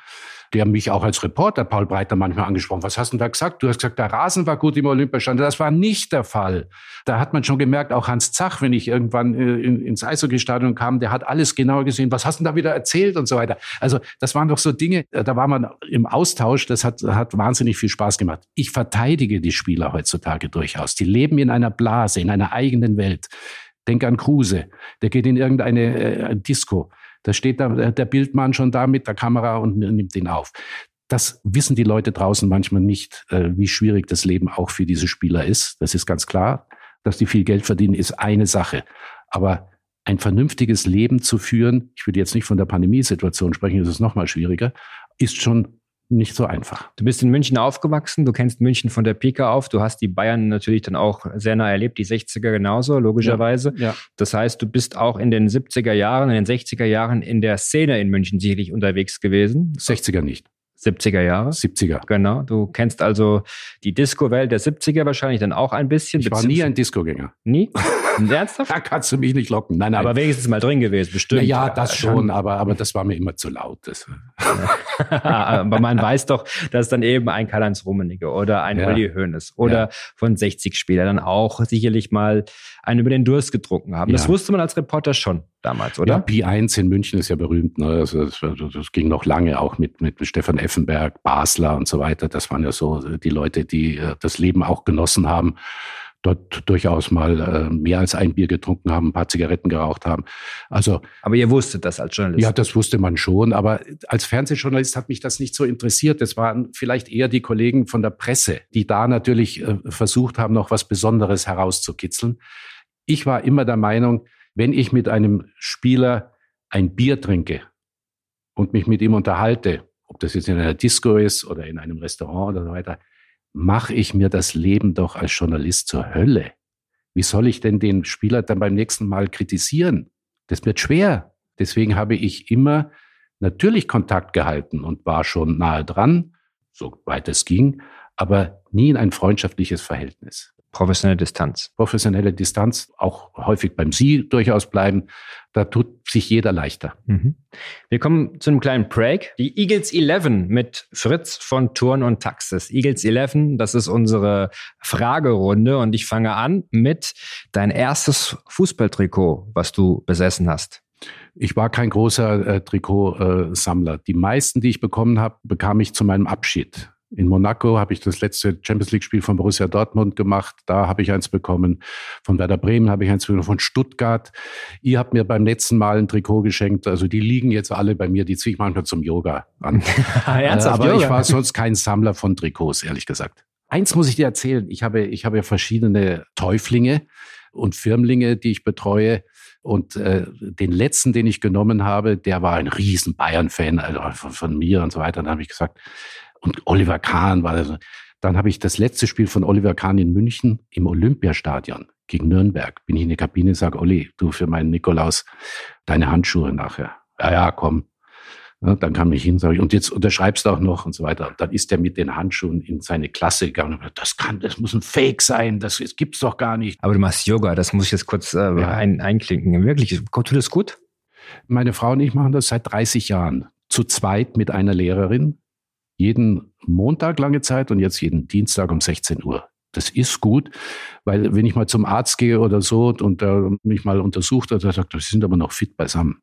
Haben mich auch als Reporter, Paul Breitner, manchmal angesprochen. Was hast du da gesagt? Du hast gesagt, der Rasen war gut im Olympiastand. Das war nicht der Fall. Da hat man schon gemerkt, auch Hans Zach, wenn ich irgendwann äh, ins Eishockeystadion kam, der hat alles genau gesehen. Was hast du da wieder erzählt und so weiter? Also das waren doch so Dinge, äh, da war man im Austausch. Das hat, hat wahnsinnig viel Spaß gemacht. Ich verteidige die Spieler heutzutage durchaus. Die leben in einer Blase, in einer eigenen Welt. Denk an Kruse, der geht in irgendeine äh, Disco. Da steht da, der Bildmann schon da mit der Kamera und nimmt ihn auf. Das wissen die Leute draußen manchmal nicht, äh, wie schwierig das Leben auch für diese Spieler ist. Das ist ganz klar. Dass die viel Geld verdienen, ist eine Sache. Aber ein vernünftiges Leben zu führen, ich würde jetzt nicht von der Pandemiesituation sprechen, das ist noch mal schwieriger, ist schon nicht so einfach. Du bist in München aufgewachsen, du kennst München von der Pika auf, du hast die Bayern natürlich dann auch sehr nah erlebt, die 60er genauso, logischerweise. Ja, ja. Das heißt, du bist auch in den 70er Jahren, in den 60er Jahren in der Szene in München sicherlich unterwegs gewesen. 60er nicht. 70er Jahre. 70er. Genau. Du kennst also die Disco-Welt der 70er wahrscheinlich dann auch ein bisschen. Ich war nie ein Disco-Gänger. Nie? *laughs* Ernsthaft? da kannst du mich nicht locken. Nein, nein. Aber wenigstens mal drin gewesen, bestimmt. Ja, das schon, aber, aber das war mir immer zu laut. Das. *laughs* aber man weiß doch, dass dann eben ein Karl-Heinz Rummenigge oder ein ja. Uli Hoeneß oder ja. von 60 Spieler dann auch sicherlich mal einen über den Durst getrunken haben. Ja. Das wusste man als Reporter schon damals, oder? Ja, B1 in München ist ja berühmt. Ne? Also das, das, ging noch lange auch mit, mit Stefan Effenberg, Basler und so weiter. Das waren ja so die Leute, die äh, das Leben auch genossen haben dort durchaus mal äh, mehr als ein Bier getrunken haben, ein paar Zigaretten geraucht haben. Also, aber ihr wusstet das als Journalist? Ja, das wusste man schon. Aber als Fernsehjournalist hat mich das nicht so interessiert. Das waren vielleicht eher die Kollegen von der Presse, die da natürlich äh, versucht haben, noch was Besonderes herauszukitzeln. Ich war immer der Meinung, wenn ich mit einem Spieler ein Bier trinke und mich mit ihm unterhalte, ob das jetzt in einer Disco ist oder in einem Restaurant oder so weiter, mache ich mir das Leben doch als Journalist zur Hölle. Wie soll ich denn den Spieler dann beim nächsten Mal kritisieren? Das wird schwer. Deswegen habe ich immer natürlich Kontakt gehalten und war schon nahe dran, soweit es ging, aber nie in ein freundschaftliches Verhältnis. Professionelle Distanz. Professionelle Distanz, auch häufig beim Sie durchaus bleiben. Da tut sich jeder leichter. Mhm. Wir kommen zu einem kleinen Break. Die Eagles 11 mit Fritz von Turn und Taxis. Eagles 11, das ist unsere Fragerunde und ich fange an mit dein erstes Fußballtrikot, was du besessen hast. Ich war kein großer äh, Trikotsammler. Die meisten, die ich bekommen habe, bekam ich zu meinem Abschied. In Monaco habe ich das letzte Champions League-Spiel von Borussia Dortmund gemacht. Da habe ich eins bekommen. Von Werder Bremen habe ich eins bekommen. Von Stuttgart. Ihr habt mir beim letzten Mal ein Trikot geschenkt. Also die liegen jetzt alle bei mir. Die ziehe ich manchmal zum Yoga an. *laughs* Ernsthaft, äh, aber Yoga? ich war sonst kein Sammler von Trikots, ehrlich gesagt. Eins muss ich dir erzählen. Ich habe, ich habe ja verschiedene Täuflinge und Firmlinge, die ich betreue. Und äh, den letzten, den ich genommen habe, der war ein riesen Bayern-Fan also von, von, mir und so weiter. Und dann habe ich gesagt, und Oliver Kahn war das. Dann habe ich das letzte Spiel von Oliver Kahn in München im Olympiastadion gegen Nürnberg. Bin ich in die Kabine, sage, Olli, du für meinen Nikolaus deine Handschuhe nachher. Ja, ja, komm. Ja, dann kam ich hin, sage ich, und jetzt unterschreibst du auch noch und so weiter. Und dann ist er mit den Handschuhen in seine Klasse gegangen. Und das kann, das muss ein Fake sein, das, das gibt's doch gar nicht. Aber du machst Yoga, das muss ich jetzt kurz äh, ja. ein, einklinken. Wirklich, tut das gut? Meine Frau und ich machen das seit 30 Jahren. Zu zweit mit einer Lehrerin. Jeden Montag lange Zeit und jetzt jeden Dienstag um 16 Uhr. Das ist gut, weil wenn ich mal zum Arzt gehe oder so und er mich mal untersucht hat, er sagt, wir sind aber noch fit beisammen.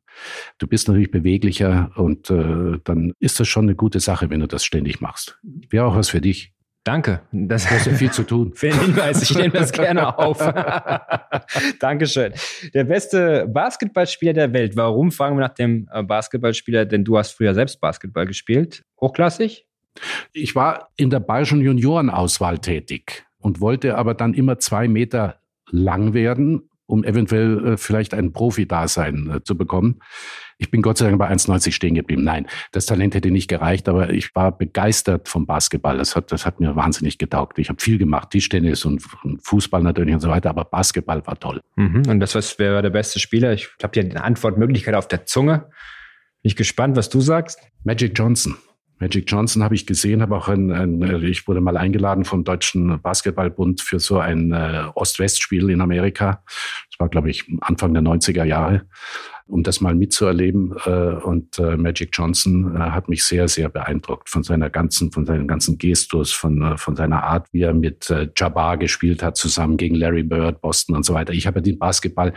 Du bist natürlich beweglicher und äh, dann ist das schon eine gute Sache, wenn du das ständig machst. Wäre auch was für dich. Danke. Das du hast ja viel zu tun. *laughs* Für den Hinweis, ich nehme das gerne auf. *laughs* Dankeschön. Der beste Basketballspieler der Welt. Warum fragen wir nach dem äh, Basketballspieler? Denn du hast früher selbst Basketball gespielt. Hochklassig? Ich war in der Bayerischen Juniorenauswahl tätig und wollte aber dann immer zwei Meter lang werden, um eventuell äh, vielleicht ein Profi-Dasein äh, zu bekommen. Ich bin Gott sei Dank bei 1,90 stehen geblieben. Nein, das Talent hätte nicht gereicht, aber ich war begeistert vom Basketball. Das hat, das hat mir wahnsinnig getaugt. Ich habe viel gemacht, Tischtennis und, und Fußball natürlich und so weiter, aber Basketball war toll. Mhm. Und das was wäre der beste Spieler? Ich habe dir eine Antwortmöglichkeit auf der Zunge. Bin ich gespannt, was du sagst. Magic Johnson. Magic Johnson habe ich gesehen, habe auch ein, ein, ich wurde mal eingeladen vom Deutschen Basketballbund für so ein äh, Ost-West-Spiel in Amerika. Das war, glaube ich, Anfang der 90er Jahre um das mal mitzuerleben. Äh, und äh, Magic Johnson äh, hat mich sehr, sehr beeindruckt von seiner ganzen, von seinem ganzen Gestus, von, von seiner Art, wie er mit Jabbar gespielt hat, zusammen gegen Larry Bird, Boston und so weiter. Ich habe den Basketball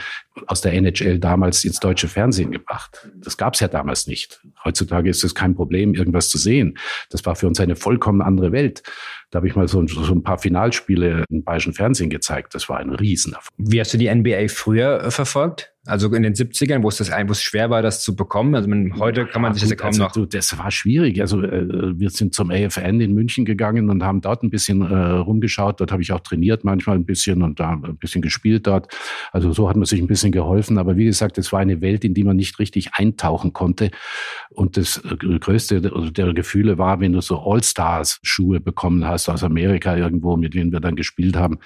aus der NHL damals ins deutsche Fernsehen gebracht. Das gab es ja damals nicht. Heutzutage ist es kein Problem, irgendwas zu sehen. Das war für uns eine vollkommen andere Welt. Da habe ich mal so, so, ein paar Finalspiele im bayerischen Fernsehen gezeigt. Das war ein Riesenerfolg. Wie hast du die NBA früher äh, verfolgt? Also in den 70ern, wo es das wo es schwer war, das zu bekommen. Also man, heute kann man sich das ja kaum also, noch. Du, das war schwierig. Also äh, wir sind zum AFN in München gegangen und haben dort ein bisschen äh, rumgeschaut. Dort habe ich auch trainiert manchmal ein bisschen und da ein bisschen gespielt dort. Also so hat man sich ein bisschen geholfen. Aber wie gesagt, es war eine Welt, in die man nicht richtig eintauchen konnte. Und das äh, größte der Gefühle war, wenn du so All-Stars-Schuhe bekommen hast aus Amerika irgendwo, mit denen wir dann gespielt haben.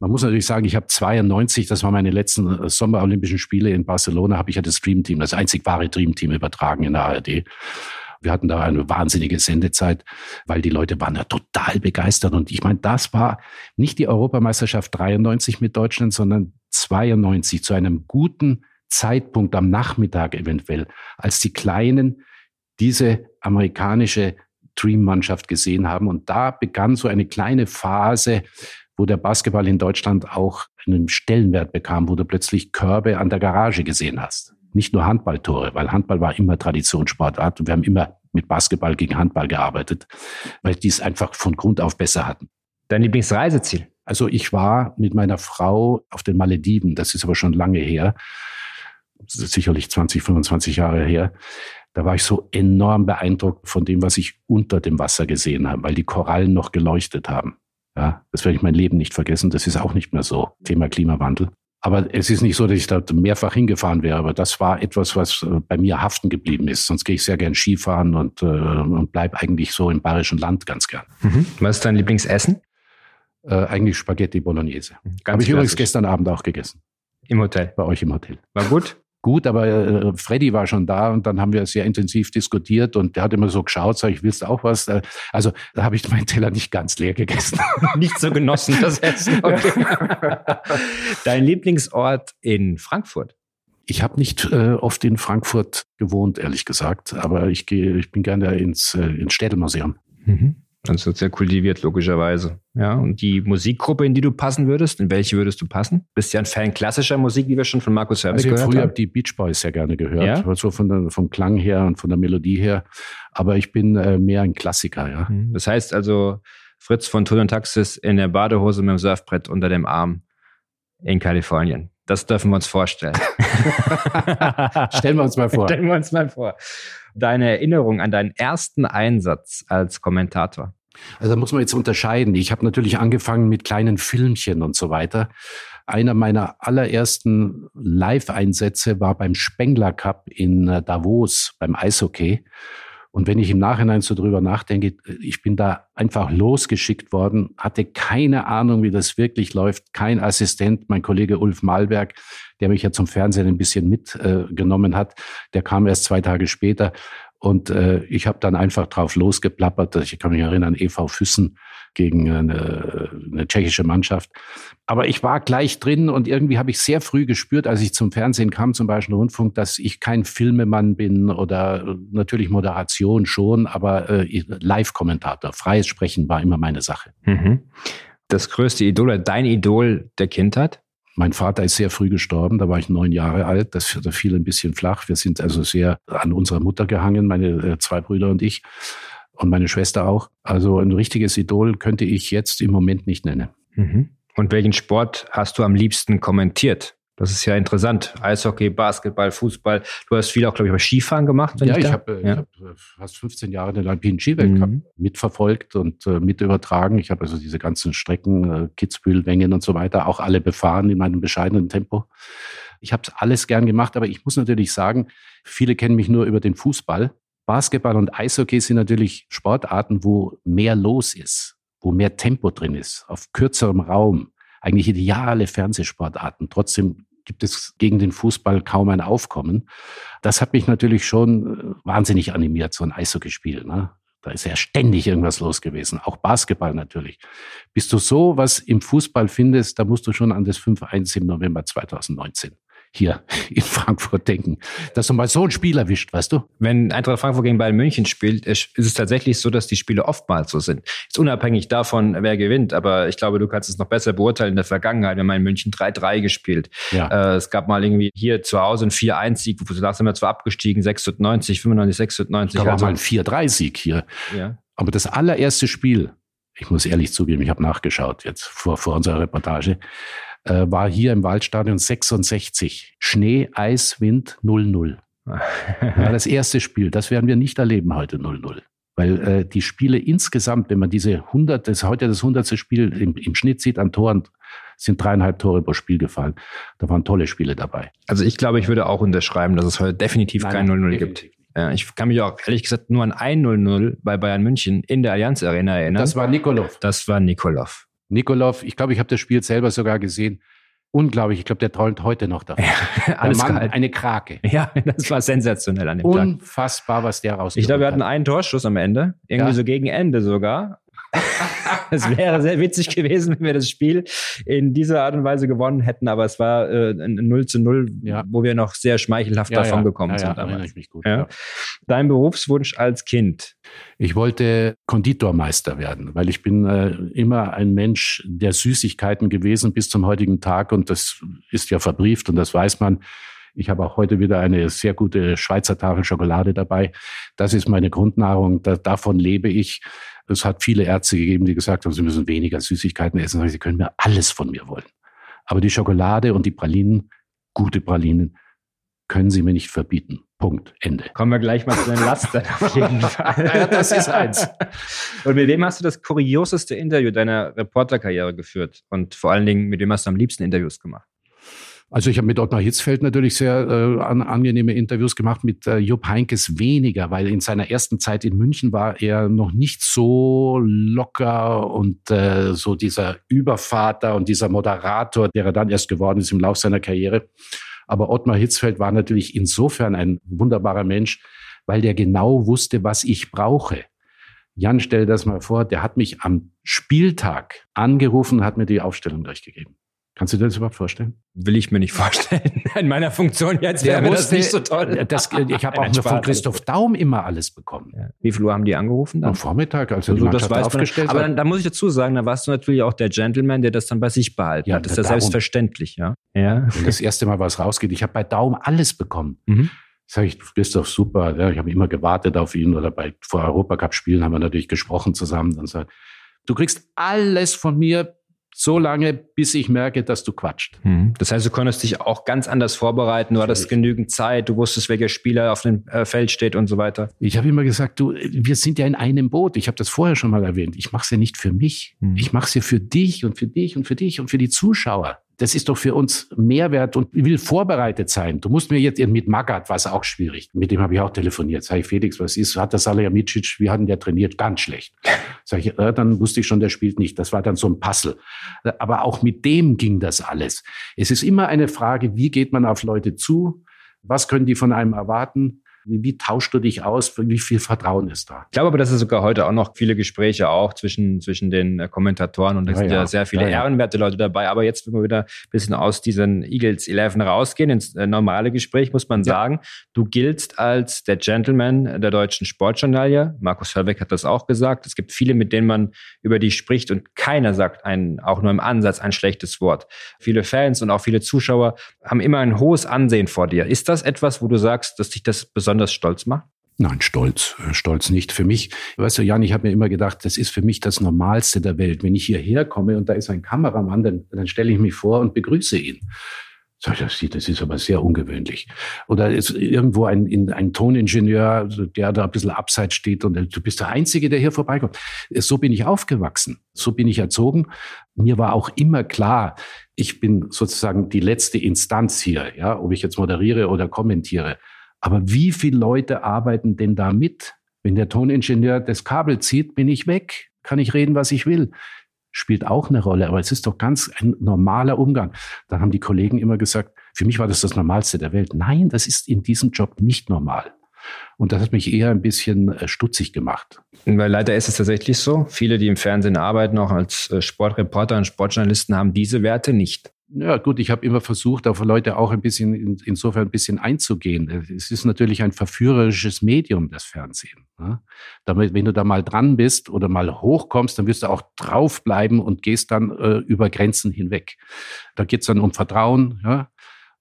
Man muss natürlich sagen, ich habe 92, das war meine letzten äh, Sommerolympischen Spiele in Barcelona, habe ich ja das Dream Team, das einzig wahre Dream Team übertragen in der ARD. Wir hatten da eine wahnsinnige Sendezeit, weil die Leute waren ja total begeistert. Und ich meine, das war nicht die Europameisterschaft 93 mit Deutschland, sondern 92 zu einem guten Zeitpunkt am Nachmittag eventuell, als die Kleinen diese amerikanische Dream-Mannschaft gesehen haben. Und da begann so eine kleine Phase, wo der Basketball in Deutschland auch einen Stellenwert bekam, wo du plötzlich Körbe an der Garage gesehen hast. Nicht nur Handballtore, weil Handball war immer Traditionssportart und wir haben immer mit Basketball gegen Handball gearbeitet, weil die es einfach von Grund auf besser hatten. Dein Lieblingsreiseziel? Also ich war mit meiner Frau auf den Malediven, das ist aber schon lange her, sicherlich 20, 25 Jahre her. Da war ich so enorm beeindruckt von dem, was ich unter dem Wasser gesehen habe, weil die Korallen noch geleuchtet haben. Ja, das werde ich mein Leben nicht vergessen. Das ist auch nicht mehr so. Thema Klimawandel. Aber es ist nicht so, dass ich da mehrfach hingefahren wäre. Aber das war etwas, was äh, bei mir haften geblieben ist. Sonst gehe ich sehr gern Skifahren und, äh, und bleib eigentlich so im bayerischen Land ganz gern. Mhm. Was ist dein Lieblingsessen? Äh, eigentlich Spaghetti Bolognese. Habe ich übrigens gestern Abend auch gegessen. Im Hotel? Bei euch im Hotel. War gut? Gut, aber äh, Freddy war schon da und dann haben wir sehr intensiv diskutiert und der hat immer so geschaut, sag ich, willst du auch was? Äh, also da habe ich meinen Teller nicht ganz leer gegessen. *laughs* nicht so genossen, das Essen. *laughs* Okay. Dein Lieblingsort in Frankfurt? Ich habe nicht äh, oft in Frankfurt gewohnt, ehrlich gesagt, aber ich gehe, ich bin gerne ins, äh, ins Städelmuseum. Mhm. Also sehr kultiviert, logischerweise. Ja, und die Musikgruppe, in die du passen würdest, in welche würdest du passen? Bist du ja ein Fan klassischer Musik, wie wir schon von Markus Herbig also gehört früher haben? habe die Beach Boys sehr gerne gehört, ja? so von der, vom Klang her und von der Melodie her. Aber ich bin äh, mehr ein Klassiker, ja. Mhm. Das heißt also, Fritz von Tull und Taxis in der Badehose mit dem Surfbrett unter dem Arm in Kalifornien. Das dürfen wir uns vorstellen. *laughs* Stellen wir uns mal vor. Stellen wir uns mal vor. Deine Erinnerung an deinen ersten Einsatz als Kommentator. Also da muss man jetzt unterscheiden. Ich habe natürlich angefangen mit kleinen Filmchen und so weiter. Einer meiner allerersten Live-Einsätze war beim Spengler Cup in äh, Davos beim Eishockey. Und wenn ich im Nachhinein so drüber nachdenke, ich bin da einfach losgeschickt worden, hatte keine Ahnung, wie das wirklich läuft, kein Assistent, mein Kollege Ulf Malberg, der mich ja zum Fernsehen ein bisschen mitgenommen äh, hat, der kam erst zwei Tage später und äh, ich habe dann einfach drauf losgeplappert. Ich kann mich erinnern, EV Füssen gegen eine, eine tschechische Mannschaft. Aber ich war gleich drin und irgendwie habe ich sehr früh gespürt, als ich zum Fernsehen kam, zum Beispiel Rundfunk, dass ich kein Filmemann bin oder natürlich Moderation schon, aber äh, Live-Kommentator. Freies Sprechen war immer meine Sache. Mhm. Das größte Idol, dein Idol der Kindheit? Mein Vater ist sehr früh gestorben, da war ich neun Jahre alt. Das, das fiel ein bisschen flach. Wir sind also sehr an unserer Mutter gehangen, meine äh, zwei Brüder und ich und meine Schwester auch. Also ein richtiges Idol könnte ich jetzt im Moment nicht nennen. Mhm. Und welchen Sport hast du am liebsten kommentiert? Das ist ja interessant. Eishockey, Basketball, Fußball. Du hast viel auch, glaube ich, bei Skifahren gemacht. Ja, ich, ich habe ja. hab fast 15 Jahre den Alpinen Skiweltcup mhm. mitverfolgt und äh, mit übertragen. Ich habe also diese ganzen Strecken, äh, Kitzbühel, Wengen und so weiter, auch alle befahren in meinem bescheidenen Tempo. Ich habe alles gern gemacht, aber ich muss natürlich sagen, viele kennen mich nur über den Fußball. Basketball und Eishockey sind natürlich Sportarten, wo mehr los ist, wo mehr Tempo drin ist, auf kürzerem Raum eigentlich ideale Fernsehsportarten. Trotzdem gibt es gegen den Fußball kaum ein Aufkommen. Das hat mich natürlich schon äh, wahnsinnig animiert, so ein Eishockeyspiel. Ne? Da ist ja ständig irgendwas los gewesen. Auch Basketball natürlich. Bis du so was im Fußball findest, da musst du schon an das 5-1 im November 2019 hier *laughs* in Frankfurt denken, dass du mal so ein Spiel erwischt, weißt du? Wenn Eintracht Frankfurt gegen Bayern München spielt, ist es tatsächlich so, dass die Spiele oftmals so sind. Ist unabhängig davon, wer gewinnt, aber ich glaube, du kannst es noch besser beurteilen in der Vergangenheit. Wir haben in München 3-3 gespielt. Ja. Äh, es gab mal irgendwie hier zu Hause ein 4-1-Sieg, da sind wir zwar abgestiegen, 96, 95, 96. Da war also, mal ein 4-3-Sieg hier. Ja. Aber das allererste Spiel, ich muss ehrlich zugeben, ich habe nachgeschaut jetzt vor, vor unserer Reportage, äh, war hier im Waldstadion 66. Schnee, Eis, Wind 0-0. ja, *laughs* das erste Spiel, das werden wir nicht erleben heute 0-0. Weil äh, die Spiele insgesamt, wenn man diese 100, das heute das 100. Spiel im, im Schnitt sieht an Toren, sind dreieinhalb Tore pro Spiel gefallen. Da waren tolle Spiele dabei. Also ich glaube, ich würde auch unterschreiben, dass es heute definitiv Nein, kein 0-0 gibt. Ja, ich kann mich auch ehrlich gesagt nur an ein 0-0 bei Bayern München in der Allianz Arena erinnern. Das war Nikolov. Das war Nikolov. Nikolov, ich glaube, ich habe das Spiel selber sogar gesehen. Unglaublich, ich glaube, der träumt heute noch davon. Ja, *laughs* alles der Mann, kalt. eine Krake. Ja, *laughs* das war sensationell an dem Unfassbar, Tag. Unfassbar, was der raus. Ich glaube, wir hatten einen Torschuss am Ende, irgendwie ja. so gegen Ende sogar. *laughs* es wäre sehr witzig gewesen, wenn wir das Spiel in dieser Art und Weise gewonnen hätten, aber es war äh, ein 0 zu 0, ja. wo wir noch sehr schmeichelhaft ja, davon gekommen sind. Damals. Ich mich gut, Dein Berufswunsch als Kind? Ich wollte Konditormeister werden, weil ich bin äh, immer ein Mensch der Süßigkeiten gewesen bis zum heutigen Tag und das ist ja verbrieft und das weiß man. Ich habe auch heute wieder eine sehr gute Schweizer Tafel Schokolade dabei. Das ist meine Grundnahrung. Da, davon lebe ich. Es hat viele Ärzte gegeben, die gesagt haben, sie müssen weniger Süßigkeiten essen. Sie können mir alles von mir wollen. Aber die Schokolade und die Pralinen, gute Pralinen, können Sie mir nicht verbieten. Punkt. Ende. Kommen wir gleich mal zu den Lastern *laughs* auf jeden Fall. ja, das ist eins. Und mit wem hast du das kurioseste Interview deiner Reporterkarriere geführt? Und vor allen Dingen, mit wem hast du am liebsten Interviews gemacht? Also ich habe mit Ottmar Hitzfeld natürlich sehr äh, an, angenehme Interviews gemacht, mit äh, Jupp Heinkes weniger, weil in seiner ersten Zeit in München war er noch nicht so locker und äh, so dieser Übervater und dieser Moderator, der er dann erst geworden ist im Lauf seiner Karriere. Aber Ottmar Hitzfeld war natürlich insofern ein wunderbarer Mensch, weil der genau wusste, was ich brauche. Jan, stell das mal vor, der hat mich am Spieltag angerufen, hat mir die Aufstellung durchgegeben. Kannst du dir das überhaupt vorstellen? Will ich mir nicht *laughs* vorstellen. In meiner Funktion jetzt wäre das nicht so toll. Das, ich habe *laughs* auch nur von Christoph Daum immer alles bekommen. Ja. Wie viel Uhr haben die angerufen dann? Am Vormittag, als er also, die das weiß aufgestellt man, Aber dann, dann, muss ich dazu sagen, da warst du natürlich auch der Gentleman, der das dann bei sich behalten ja, hat. Das ist ja selbstverständlich, ja. ja. Das erste Mal was rausgeht. Ich habe bei Daum alles bekommen. Mhm. Sag ich, Christoph, super. Ja, ich habe immer gewartet auf ihn oder bei vor Europacup-Spielen haben wir natürlich gesprochen zusammen. Dann sagt, du kriegst alles von mir so lange, bis ich merke, dass du quatscht. Hm. Das heißt, du konntest dich auch ganz anders vorbereiten, du hattest genügend Zeit, du wusstest, welcher Spieler auf dem äh, Feld steht und so weiter. Ich habe immer gesagt, du, wir sind ja in einem Boot. Ich habe das vorher schon mal erwähnt. Ich mache es ja nicht für mich. Hm. Ich mache es ja für dich und für dich und für dich und für die Zuschauer das ist doch für uns Mehrwert und will vorbereitet sein. Du musst mir jetzt mit Magat, war es auch schwierig. Mit dem habe ich auch telefoniert. Sag ich, Felix, was ist? Hat der Salihamidzic, wie hat denn der trainiert? Ganz schlecht. *laughs* Sag ich, äh, dann wusste ich schon, der spielt nicht. Das war dann so ein Puzzle. Aber auch mit dem ging das alles. Es ist immer eine Frage, wie geht man auf Leute zu? Was können die von einem erwarten? Wie, tauschst du dich aus? Wie viel Vertrauen ist da? Ich glaube aber, dass es sogar heute auch noch viele Gespräche auch zwischen, zwischen den äh, Kommentatoren und da ja, sind ja, sehr viele ja, ehrenwerte Leute dabei. Aber jetzt, wenn wir wieder ein bisschen aus diesen Eagles 11 rausgehen, ins äh, normale Gespräch, muss man sagen, du giltst als der Gentleman der deutschen Sportjournalie. Markus Hörbeck hat das auch gesagt. Es gibt viele, mit denen man über dich spricht und keiner sagt ein, auch nur im Ansatz ein schlechtes Wort. Viele Fans und auch viele Zuschauer haben immer ein hohes Ansehen vor dir. Ist das etwas, wo du sagst, dass dich das besonders besonders stolz macht? Nein, stolz, äh, stolz nicht. Für mich, weißt du, Jan, ich habe mir immer gedacht, das ist für mich das Normalste der Welt. Wenn ich hierher komme und da ist ein Kameramann, dann, dann stelle ich mich vor und begrüße ihn. Das ist aber sehr ungewöhnlich. Oder ist irgendwo ein, ein Toningenieur, der da ein bisschen abseits steht und du bist der Einzige, der hier vorbeikommt. So bin ich aufgewachsen. So bin ich erzogen. Mir war auch immer klar, ich bin sozusagen die letzte Instanz hier, ja, ob ich jetzt moderiere oder kommentiere. Aber wie viele Leute arbeiten denn da mit? Wenn der Toningenieur das Kabel zieht, bin ich weg, kann ich reden, was ich will. Spielt auch eine Rolle, aber es ist doch ganz ein normaler Umgang. Da haben die Kollegen immer gesagt, für mich war das das Normalste der Welt. Nein, das ist in diesem Job nicht normal. Und das hat mich eher ein bisschen äh, stutzig gemacht. Weil leider ist es tatsächlich so. Viele, die im Fernsehen arbeiten, auch als äh, Sportreporter und Sportjournalisten, haben diese Werte nicht. Ja, gut, ich habe immer versucht, auf Leute auch ein bisschen in, insofern ein bisschen einzugehen. Es ist natürlich ein verführerisches Medium, das Fernsehen. Ja? Damit, wenn du da mal dran bist oder mal hochkommst, dann wirst du auch draufbleiben und gehst dann äh, über Grenzen hinweg. Da geht's dann um Vertrauen, ja,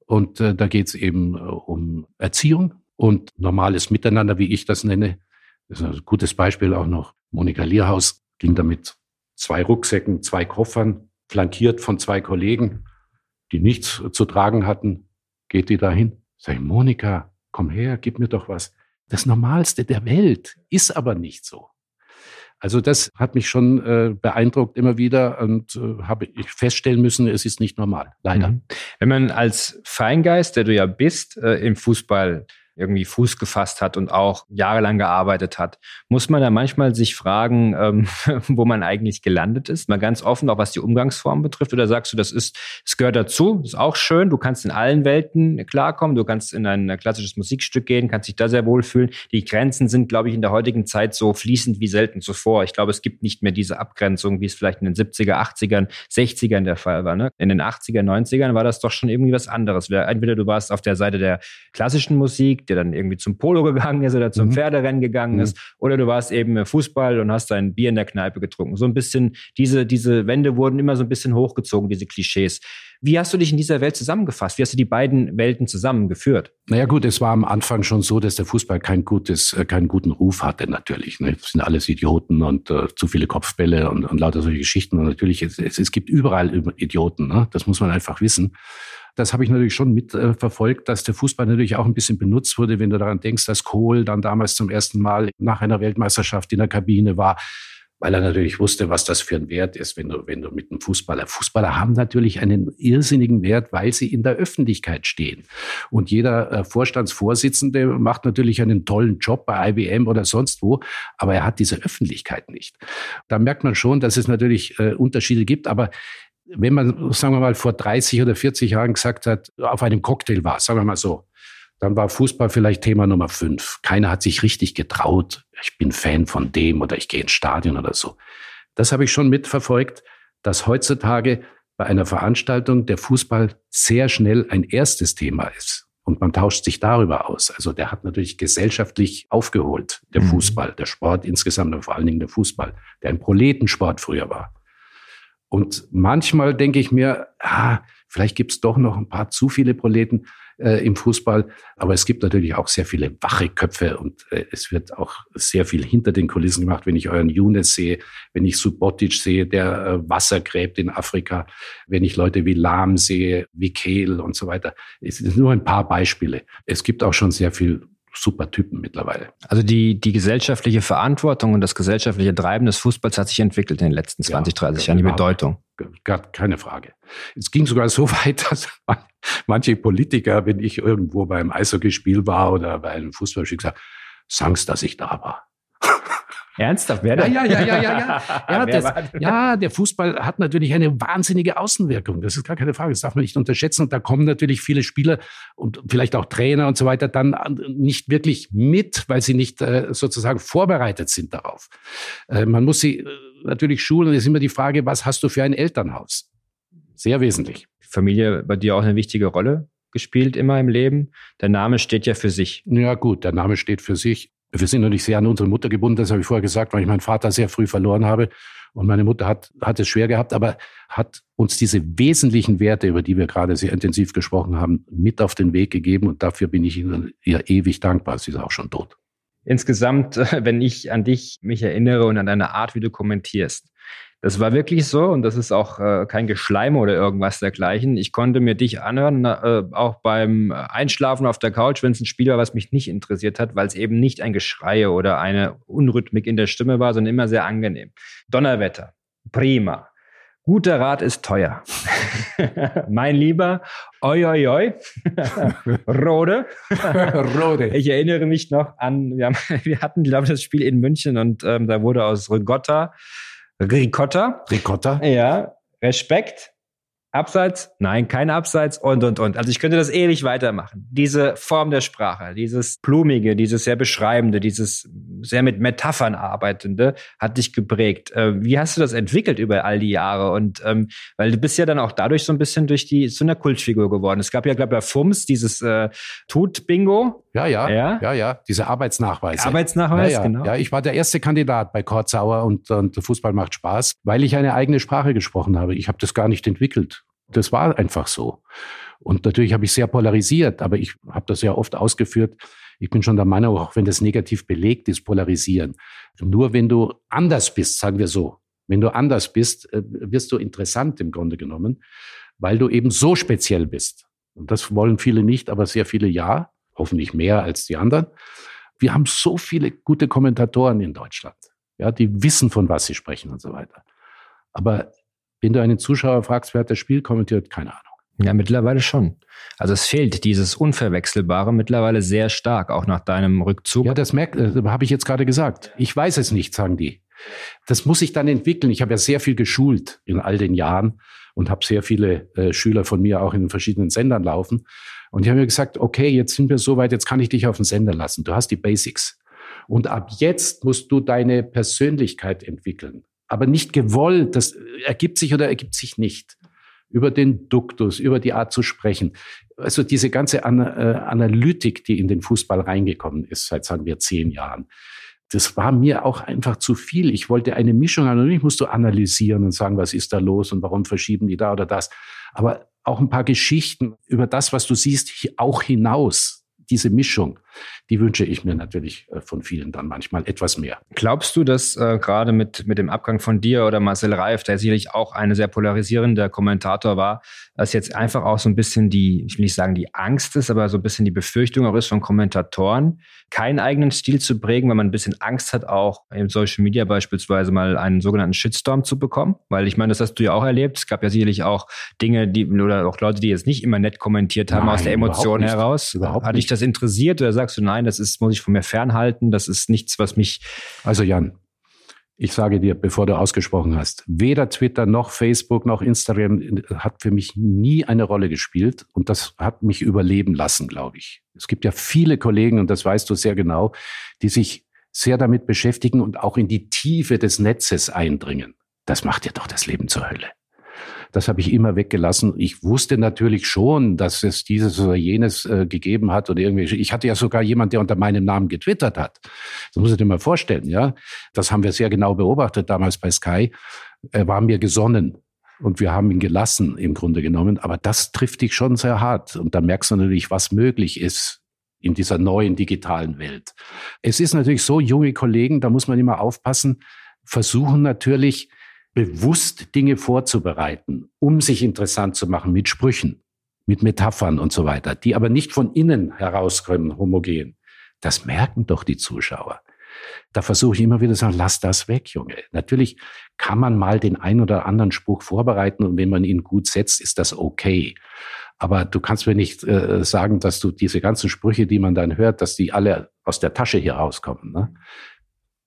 und äh, da geht's eben äh, um Erziehung und normales Miteinander, wie ich das nenne. Das ist ein gutes Beispiel auch noch. Monika Lierhaus ging da mit zwei Rucksäcken, zwei Koffern, flankiert von zwei Kollegen die nichts zu tragen hatten, geht die dahin. Sag ich, Monika, komm her, gib mir doch was. Das Normalste der Welt ist aber nicht so. Also das hat mich schon äh, beeindruckt immer wieder und äh, habe ich feststellen müssen, es ist nicht normal, leider. Mhm. Wenn man als Feingeist, der du ja bist, äh, im Fußball irgendwie Fuß gefasst hat und auch jahrelang gearbeitet hat, muss man da manchmal sich fragen, ähm, *laughs* wo man eigentlich gelandet ist? Mal ganz offen, auch was die Umgangsform betrifft. Oder sagst du, das ist, es gehört dazu, ist auch schön. Du kannst in allen Welten klarkommen. Du kannst in ein klassisches Musikstück gehen, kannst dich da sehr wohlfühlen. Die Grenzen sind, glaube ich, in der heutigen Zeit so fließend wie selten zuvor. Ich glaube, es gibt nicht mehr diese Abgrenzung, wie es vielleicht in den 70er, 80ern, 60ern der Fall war. Ne? In den 80er, 90ern war das doch schon irgendwie was anderes. Entweder du warst auf der Seite der klassischen Musik, der dann irgendwie zum Polo gegangen ist oder zum mhm. Pferderennen gegangen mhm. ist, oder du warst eben Fußball und hast dein Bier in der Kneipe getrunken. So ein bisschen, diese, diese Wände wurden immer so ein bisschen hochgezogen, diese Klischees. Wie hast du dich in dieser Welt zusammengefasst? Wie hast du die beiden Welten zusammengeführt? Naja gut, es war am Anfang schon so, dass der Fußball kein gutes, äh, keinen guten Ruf hatte natürlich. Ne? Das sind alles Idioten und äh, zu viele Kopfbälle und, und lauter solche Geschichten. Und natürlich, es, es, es gibt überall Idioten. Ne? Das muss man einfach wissen das habe ich natürlich schon mitverfolgt, dass der Fußball natürlich auch ein bisschen benutzt wurde, wenn du daran denkst, dass Kohl dann damals zum ersten Mal nach einer Weltmeisterschaft in der Kabine war. weil er natürlich wusste, was das für ein Wert ist, wenn du, wenn du mit einem Fußballer. Fußballer haben natürlich einen irrsinnigen Wert, weil sie in der Öffentlichkeit stehen. Und jeder äh, Vorstandsvorsitzende macht natürlich einen tollen Job bei IBM oder sonst wo, aber er hat diese Öffentlichkeit nicht. Da merkt man schon, dass es natürlich äh, Unterschiede gibt, aber wenn man, sagen wir mal, vor 30 oder 40 Jahren gesagt hat, auf einem Cocktail war, sagen wir mal so, dann war Fußball vielleicht Thema Nummer fünf. Keiner hat sich richtig getraut. Ich bin Fan von dem oder ich gehe ins Stadion oder so. Das habe ich schon mitverfolgt, dass heutzutage bei einer Veranstaltung der Fußball sehr schnell ein erstes Thema ist. Und man tauscht sich darüber aus. Also der hat natürlich gesellschaftlich aufgeholt, der mhm. Fußball, der Sport insgesamt und vor allen Dingen der Fußball, der ein Proletensport früher war. Und manchmal denke ich mir, ah, vielleicht gibt es doch noch ein paar zu viele Proleten äh, im Fußball. Aber es gibt natürlich auch sehr viele wache Köpfe und äh, es wird auch sehr viel hinter den Kulissen gemacht. Wenn ich euren Younes sehe, wenn ich Subotic sehe, der äh, Wasser gräbt in Afrika, wenn ich Leute wie Lahm sehe, wie Kehl und so weiter. Es sind nur ein paar Beispiele. Es gibt auch schon sehr viel super Typen mittlerweile. Also die, die gesellschaftliche Verantwortung und das gesellschaftliche Treiben des Fußballs hat sich entwickelt in den letzten 20, ja, 30 Jahren, die Bedeutung. Gar keine Frage. Es ging sogar so *laughs* weit, dass manche Politiker, wenn ich irgendwo beim Eishockeyspiel war oder bei einem Fußballspiel gesagt, sag's, dass ich da war. Ernsthaft? Wer ja, ja, ja, ja, ja, *laughs* ja. Ja, das, ja, der Fußball hat natürlich eine wahnsinnige Außenwirkung. Das ist gar keine Frage. Das darf man nicht unterschätzen. Und da kommen natürlich viele Spieler und vielleicht auch Trainer und so weiter dann nicht wirklich mit, weil sie nicht äh, sozusagen vorbereitet sind darauf. Äh, man muss sie äh, natürlich schulen. Und es ist immer die Frage, was hast du für ein Elternhaus? Sehr wesentlich. Familie bei dir auch eine wichtige Rolle gespielt immer im Leben. Der Name steht ja für sich. Ja gut, der Name steht für sich. Wir sind natürlich sehr an unsere Mutter gebunden, das habe ich vorher gesagt, weil ich meinen Vater sehr früh verloren habe. Und meine Mutter hat, hat es schwer gehabt, aber hat uns diese wesentlichen Werte, über die wir gerade sehr intensiv gesprochen haben, mit auf den Weg gegeben. Und dafür bin ich ihr ewig dankbar. Sie ist auch schon tot. Insgesamt, *laughs* wenn ich an dich mich erinnere und an deine Art, wie du kommentierst, das war wirklich so und das ist auch äh, kein Geschleim oder irgendwas dergleichen. Ich konnte mir dich anhören, äh, auch beim Einschlafen auf der Couch, wenn es ein Spiel war, was mich nicht interessiert hat, weil es eben nicht ein Geschrei oder eine Unrhythmik in der Stimme war, sondern immer sehr angenehm. Donnerwetter, prima. Guter Rat ist teuer. *laughs* mein Lieber, oi, oi, oi. *laughs* Rode. *laughs* Rode. Ich erinnere mich noch an, wir, haben, wir hatten, glaube ich, das Spiel in München und ähm, da wurde aus Rigotta Ricotta. Ricotta. Ja. Respekt. Abseits? Nein, kein Abseits und, und, und. Also ich könnte das ewig weitermachen. Diese Form der Sprache, dieses Blumige, dieses sehr Beschreibende, dieses sehr mit Metaphern arbeitende, hat dich geprägt. Äh, wie hast du das entwickelt über all die Jahre? Und ähm, weil du bist ja dann auch dadurch so ein bisschen durch die, zu einer Kultfigur geworden. Es gab ja, glaube ich, bei FUMS dieses äh, Tut-Bingo. Ja, ja, ja, ja, ja, diese Arbeitsnachweise. Arbeitsnachweis, ja, ja. genau. Ja, ich war der erste Kandidat bei Kortzauer und, und Fußball macht Spaß, weil ich eine eigene Sprache gesprochen habe. Ich habe das gar nicht entwickelt. Das war einfach so. Und natürlich habe ich sehr polarisiert, aber ich habe das ja oft ausgeführt. Ich bin schon der Meinung, auch wenn das negativ belegt ist, polarisieren. Nur wenn du anders bist, sagen wir so, wenn du anders bist, äh, wirst du interessant im Grunde genommen, weil du eben so speziell bist. Und das wollen viele nicht, aber sehr viele ja, hoffentlich mehr als die anderen. Wir haben so viele gute Kommentatoren in Deutschland, ja, die wissen, von was sie sprechen und so weiter. Aber wenn du einen Zuschauer fragst, wer hat das Spiel kommentiert, keine Ahnung. Ja, mittlerweile schon. Also es fehlt dieses Unverwechselbare mittlerweile sehr stark, auch nach deinem Rückzug. Ja, das merkt, äh, habe ich jetzt gerade gesagt. Ich weiß es nicht, sagen die. Das muss sich dann entwickeln. Ich habe ja sehr viel geschult in all den Jahren und habe sehr viele äh, Schüler von mir auch in den verschiedenen Sendern laufen. Und ich habe mir gesagt, okay, jetzt sind wir so weit, jetzt kann ich dich auf den Sender lassen. Du hast die Basics. Und ab jetzt musst du deine Persönlichkeit entwickeln aber nicht gewollt. Das ergibt sich oder ergibt sich nicht. Über den Duktus, über die Art zu sprechen. Also diese ganze An äh, Analytik, die in den Fußball reingekommen ist, seit sagen wir zehn Jahren. Das war mir auch einfach zu viel. Ich wollte eine Mischung haben. Und ich musste analysieren und sagen, was ist da los und warum verschieben die da oder das. Aber auch ein paar Geschichten über das, was du siehst, auch hinaus diese Mischung, die wünsche ich mir natürlich äh, von vielen dann manchmal etwas mehr. Glaubst du, dass äh, gerade mit, mit dem Abgang von dir oder Marcel Reif, der sicherlich auch ein sehr polarisierender Kommentator war, dass jetzt einfach auch so ein bisschen die, ich will nicht sagen die Angst ist, aber so ein bisschen die Befürchtung auch ist von Kommentatoren, keinen eigenen Stil zu prägen, weil man ein bisschen Angst hat, auch im Social Media beispielsweise mal einen sogenannten Shitstorm zu bekommen? Weil ich meine, das hast du ja auch erlebt. Es gab ja sicherlich auch Dinge, die oder auch Leute, die jetzt nicht immer nett kommentiert haben Nein, aus der Emotion überhaupt nicht. heraus. Überhaupt Hat dich das interessiert oder sagst du, nein, das ist, muss ich von mir fernhalten, das ist nichts, was mich. Also Jan, ich sage dir, bevor du ausgesprochen hast, weder Twitter noch Facebook noch Instagram hat für mich nie eine Rolle gespielt und das hat mich überleben lassen, glaube ich. Es gibt ja viele Kollegen, und das weißt du sehr genau, die sich sehr damit beschäftigen und auch in die Tiefe des Netzes eindringen. Das macht dir doch das Leben zur Hölle. Das habe ich immer weggelassen. Ich wusste natürlich schon, dass es dieses oder jenes äh, gegeben hat oder irgendwie. Ich hatte ja sogar jemand, der unter meinem Namen getwittert hat. Das muss ich dir mal vorstellen, ja. Das haben wir sehr genau beobachtet damals bei Sky. Er war mir gesonnen und wir haben ihn gelassen im Grunde genommen. Aber das trifft dich schon sehr hart und da merkst du natürlich, was möglich ist in dieser neuen digitalen Welt. Es ist natürlich so, junge Kollegen, da muss man immer aufpassen, versuchen natürlich bewusst Dinge vorzubereiten, um sich interessant zu machen mit Sprüchen, mit Metaphern und so weiter, die aber nicht von innen herauskommen, homogen. Das merken doch die Zuschauer. Da versuche ich immer wieder zu sagen, lass das weg, Junge. Natürlich kann man mal den ein oder anderen Spruch vorbereiten und wenn man ihn gut setzt, ist das okay. Aber du kannst mir nicht äh, sagen, dass du diese ganzen Sprüche, die man dann hört, dass die alle aus der Tasche hier rauskommen. Ne?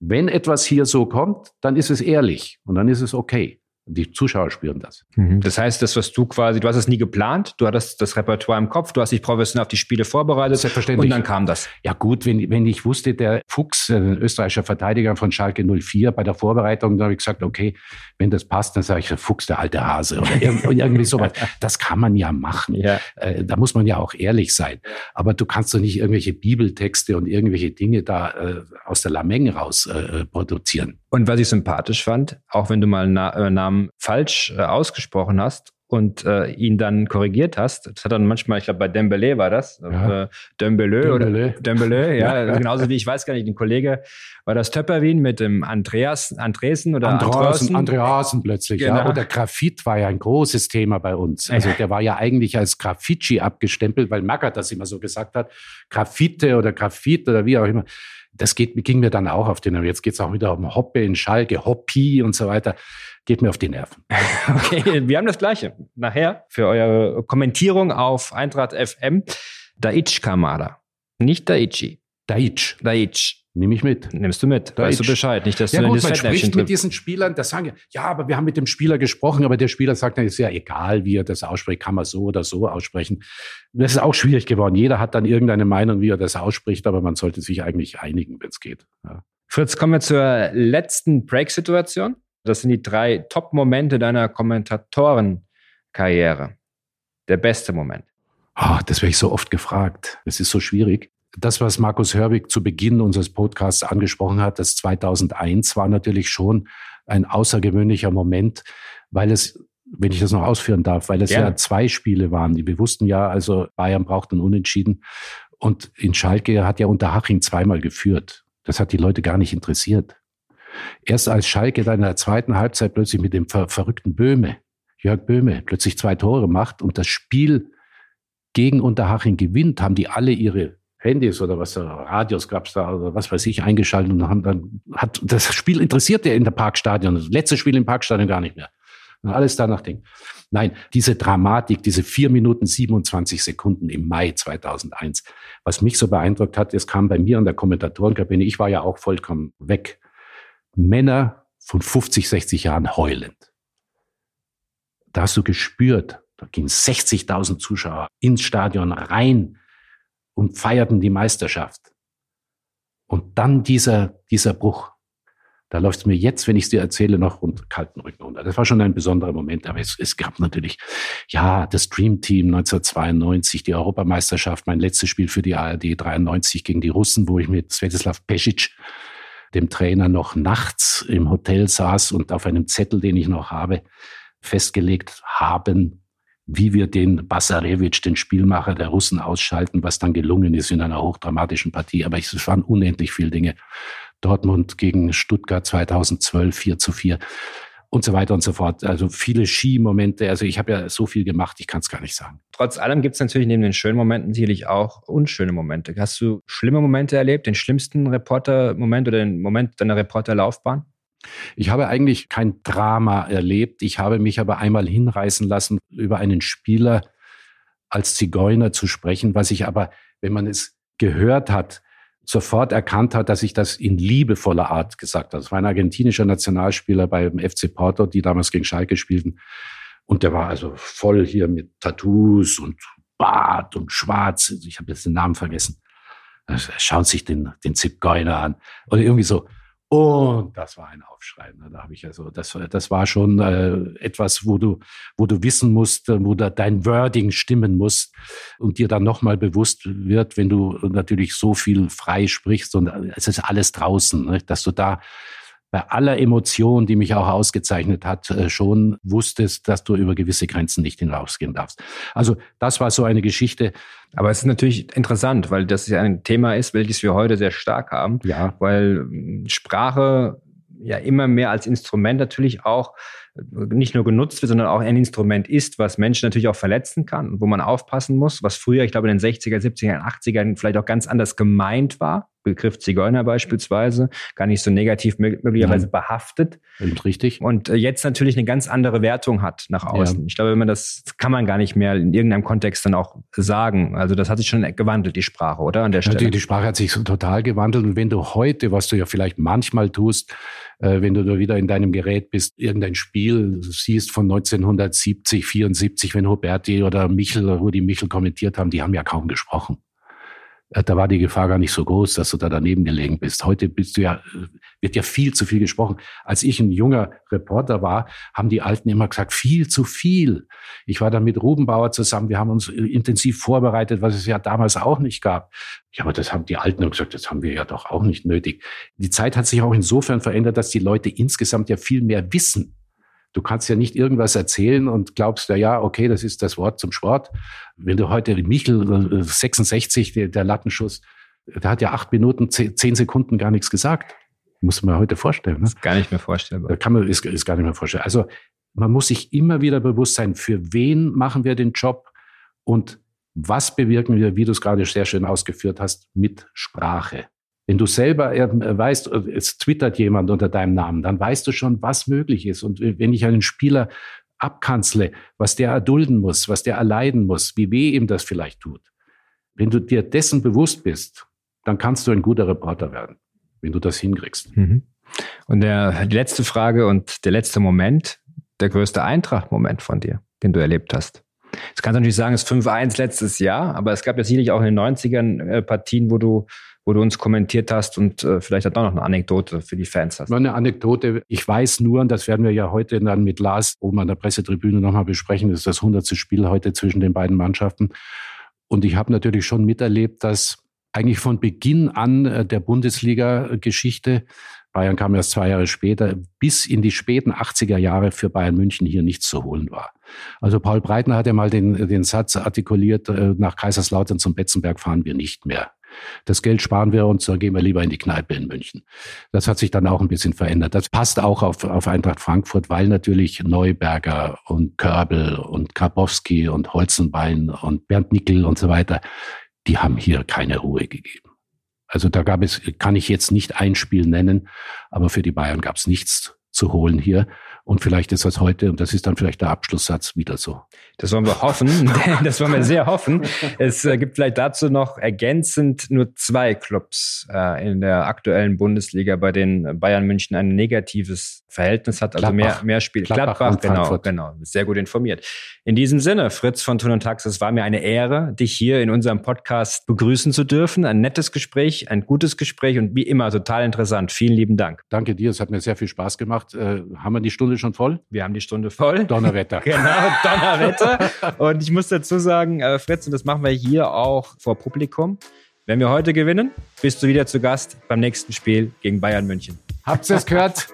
Wenn etwas hier so kommt, dann ist es ehrlich und dann ist es okay. Die Zuschauer spüren das. Das heißt, das, was du quasi, du hast es nie geplant, du hattest das Repertoire im Kopf, du hast dich professionell auf die Spiele vorbereitet Selbstverständlich. und dann kam das. Ja gut, wenn, wenn ich wusste, der Fuchs, äh, ein österreichischer Verteidiger von Schalke 04, bei der Vorbereitung, da habe ich gesagt, okay, wenn das passt, dann sage ich, Fuchs, der alte Hase oder *laughs* irg- irgendwie sowas. Das kann man ja machen. Ja. Äh, da muss man ja auch ehrlich sein. Aber du kannst doch nicht irgendwelche Bibeltexte und irgendwelche Dinge da äh, aus der Lameng raus äh, produzieren. Und was ich sympathisch fand, auch wenn du mal einen Na äh, Namen falsch äh, ausgesprochen hast und äh, ihn dann korrigiert hast, das hat dann manchmal, ich glaube bei Dembele war das, Ja. äh, Dembele, Dembele. oder Dembele, *laughs* ja, genauso wie ich weiß gar nicht, ein Kollege, war das Töpperwien mit dem Andreas, Andresen oder Andreasen, Andreasen? Plötzlich, ja. Genau. Oder Graphit war ja ein großes Thema bei uns. Also *laughs* der war ja eigentlich als Graffiti abgestempelt, weil Magath das immer so gesagt hat. Graffite oder Graphit oder wie auch immer. Das geht, ging mir dann auch auf den Nerven. Jetzt geht's auch wieder um Hoppe in Schalke, Hoppi und so weiter. Geht mir auf die Nerven. *laughs* Okay, wir haben das Gleiche. Nachher für eure Kommentierung auf Eintracht FM. Daichi Kamada. Nicht Daichi. Daichi, Daichi. Nehme ich mit. Nimmst du mit. Weißt du. Bescheid. Nicht, dass Ja du in gut, das man spricht mit diesen Spielern, das sagen, ja, aber wir haben mit dem Spieler gesprochen, aber der Spieler sagt, dann ist ja egal, wie er das ausspricht, kann man so oder so aussprechen. Das ist auch schwierig geworden. Jeder hat dann irgendeine Meinung, wie er das ausspricht, aber man sollte sich eigentlich einigen, wenn es geht. Ja. Fritz, kommen wir zur letzten Break-Situation. Das sind die drei Top-Momente deiner Kommentatorenkarriere. Der beste Moment. Ah, das werde ich so oft gefragt. Es ist so schwierig. Das, was Markus Hörwig zu Beginn unseres Podcasts angesprochen hat, das 2001 war natürlich schon ein außergewöhnlicher Moment, weil es, wenn ich das noch ausführen darf, weil es Gerne. ja zwei Spiele waren. Die wir wussten ja, also Bayern braucht einen Unentschieden. Und in Schalke hat ja Unterhaching zweimal geführt. Das hat die Leute gar nicht interessiert. Erst als Schalke dann in der zweiten Halbzeit plötzlich mit dem ver verrückten Böhme, Jörg Böhme, plötzlich zwei Tore macht und das Spiel gegen Unterhaching gewinnt, haben die alle ihre Handys oder was da, Radios gab's da oder was weiß ich eingeschaltet und haben dann, hat, das Spiel interessiert der in der Parkstadion, das letzte Spiel im Parkstadion gar nicht mehr. Und alles danach Ding. Nein, diese Dramatik, diese vier Minuten 27 Sekunden im Mai 2001, was mich so beeindruckt hat, es kam bei mir in der Kommentatorenkabine, ich war ja auch vollkommen weg. Männer von 50, 60 Jahren heulend. Da hast du gespürt, da gingen 60.000 Zuschauer ins Stadion rein und feierten die Meisterschaft. Und dann dieser, dieser Bruch. Da läuft es mir jetzt, wenn ich es dir erzähle, noch rund kalten Rücken runter. Das war schon ein besonderer Moment. Aber es, es gab natürlich, ja, das Dream Team 1992, die Europameisterschaft, mein letztes Spiel für die ARD 93 gegen die Russen, wo ich mit Svetislav Pesic, dem Trainer, noch nachts im Hotel saß und auf einem Zettel, den ich noch habe, festgelegt haben, wie wir den Basarewitsch, den Spielmacher der Russen, ausschalten, was dann gelungen ist in einer hochdramatischen Partie. Aber es waren unendlich viele Dinge. Dortmund gegen Stuttgart 2012 4 zu 4 und so weiter und so fort. Also viele Skimomente. Also ich habe ja so viel gemacht, ich kann es gar nicht sagen. Trotz allem gibt es natürlich neben den schönen Momenten sicherlich auch unschöne Momente. Hast du schlimme Momente erlebt, den schlimmsten Reporter-Moment oder den Moment deiner Reporterlaufbahn? Ich habe eigentlich kein Drama erlebt. Ich habe mich aber einmal hinreißen lassen, über einen Spieler als Zigeuner zu sprechen, was ich aber, wenn man es gehört hat, sofort erkannt hat, dass ich das in liebevoller Art gesagt habe. Das war ein argentinischer Nationalspieler beim FC Porto, die damals gegen Schalke spielten. Und der war also voll hier mit Tattoos und Bart und Schwarz. Ich habe jetzt den Namen vergessen. Er schaut sich den, den Zigeuner an. Oder irgendwie so. Und das war ein Aufschrei. Ne? Da habe ich also, das, das war schon äh, etwas, wo du, wo du wissen musst, äh, wo da dein Wording stimmen muss und dir dann nochmal bewusst wird, wenn du natürlich so viel frei sprichst und äh, es ist alles draußen, ne? dass du da bei aller Emotion, die mich auch ausgezeichnet hat, äh, schon wusstest, dass du über gewisse Grenzen nicht hinausgehen darfst. Also das war so eine Geschichte. Aber es ist natürlich interessant, weil das ja ein Thema ist, welches wir heute sehr stark haben. Ja. Weil hm, Sprache ja immer mehr als Instrument natürlich auch nicht nur genutzt wird, sondern auch ein Instrument ist, was Menschen natürlich auch verletzen kann und wo man aufpassen muss, was früher, ich glaube, in den 60er, 70er, 80ern vielleicht auch ganz anders gemeint war. Begriff Zigeuner beispielsweise, gar nicht so negativ möglicherweise Nein. behaftet. Und richtig. Und äh, jetzt natürlich eine ganz andere Wertung hat nach außen. Ja. Ich glaube, wenn man das, kann man gar nicht mehr in irgendeinem Kontext dann auch sagen. Also das hat sich schon gewandelt, die Sprache, oder? An der Stelle. Natürlich, die Sprache hat sich so total gewandelt. Und wenn du heute, was du ja vielleicht manchmal tust, wenn du da wieder in deinem Gerät bist, irgendein Spiel siehst von 1970, 74, wenn Huberti oder Michel, Rudi Michel kommentiert haben, die haben ja kaum gesprochen. Äh, da war die Gefahr gar nicht so groß, dass du da daneben gelegen bist. Heute bist du ja, äh, wird ja viel zu viel gesprochen. Als ich ein junger Reporter war, haben die Alten immer gesagt, viel zu viel. Ich war dann mit Rubenbauer zusammen, wir haben uns äh, intensiv vorbereitet, was es ja damals auch nicht gab. Ja, aber das haben die Alten gesagt, das haben wir ja doch auch nicht nötig. Die Zeit hat sich auch insofern verändert, dass die Leute insgesamt ja viel mehr wissen. Du kannst ja nicht irgendwas erzählen und glaubst, ja, ja, okay, das ist das Wort zum Sport. Wenn du heute Michel 66, äh, der, der Lattenschuss, der hat ja acht Minuten, zehn Sekunden gar nichts gesagt. Muss man heute vorstellen. Ne? Ist gar nicht mehr vorstellbar. Da kann man, ist, ist gar nicht mehr vorstellen. Also man muss sich immer wieder bewusst sein, für wen machen wir den Job und was bewirken wir, wie du es gerade sehr schön ausgeführt hast, mit Sprache. Wenn du selber äh, weißt, äh, es twittert jemand unter deinem Namen, dann weißt du schon, was möglich ist. Und wenn ich einen Spieler abkanzle, was der erdulden muss, was der erleiden muss, wie weh ihm das vielleicht tut. Wenn du dir dessen bewusst bist, dann kannst du ein guter Reporter werden, wenn du das hinkriegst. Mhm. Und der, die letzte Frage und der letzte Moment, der größte Eintracht-Moment von dir, den du erlebt hast. Das kannst du natürlich sagen, es ist 5-1 letztes Jahr, aber es gab ja sicherlich auch in den 90ern äh, Partien, wo du wo du uns kommentiert hast und äh, vielleicht hat auch noch eine Anekdote für die Fans hast. Eine Anekdote. Ich weiß nur, und das werden wir ja heute dann mit Lars oben an der Pressetribüne nochmal besprechen, das ist das 100. Spiel heute zwischen den beiden Mannschaften. Und ich habe natürlich schon miterlebt, dass eigentlich von Beginn an äh, der Bundesliga-Geschichte Bayern kam erst zwei Jahre später, bis in die späten 80er Jahre für Bayern München hier nichts zu holen war. Also Paul Breitner hat ja mal den, den Satz artikuliert, äh, nach Kaiserslautern zum Betzenberg fahren wir nicht mehr. Das Geld sparen wir uns, da gehen wir lieber in die Kneipe in München. Das hat sich dann auch ein bisschen verändert. Das passt auch auf, auf Eintracht Frankfurt, weil natürlich Neuberger und Körbel und Karbowski und Holzenbein und Bernd Nickel und so weiter, die haben hier keine Ruhe gegeben. Also da gab es, kann ich jetzt nicht ein Spiel nennen, aber für die Bayern gab es nichts zu holen hier. Und vielleicht ist das heute, und das ist dann vielleicht der Abschlusssatz, wieder so. Das wollen wir hoffen. *laughs* *laughs* das wollen wir sehr hoffen. Es äh, gibt vielleicht dazu noch ergänzend nur zwei Clubs äh, in der aktuellen Bundesliga, bei denen Bayern München ein negatives Verhältnis hat, also Gladbach. mehr, mehr Spiel. Gladbach, Gladbach genau, genau. Sehr gut informiert. In diesem Sinne, Fritz von Tun und Tax, es war mir eine Ehre, dich hier in unserem Podcast begrüßen zu dürfen. Ein nettes Gespräch, ein gutes Gespräch und wie immer total interessant. Vielen lieben Dank. Danke dir, es hat mir sehr viel Spaß gemacht. Äh, haben wir die Stunde schon voll? Wir haben die Stunde voll. Donnerwetter. *laughs* genau, Donnerwetter. und ich muss dazu sagen, äh, Fritz, und das machen wir hier auch vor Publikum. Wenn wir heute gewinnen, bist du wieder zu Gast beim nächsten Spiel gegen Bayern München. Habt ihr es gehört?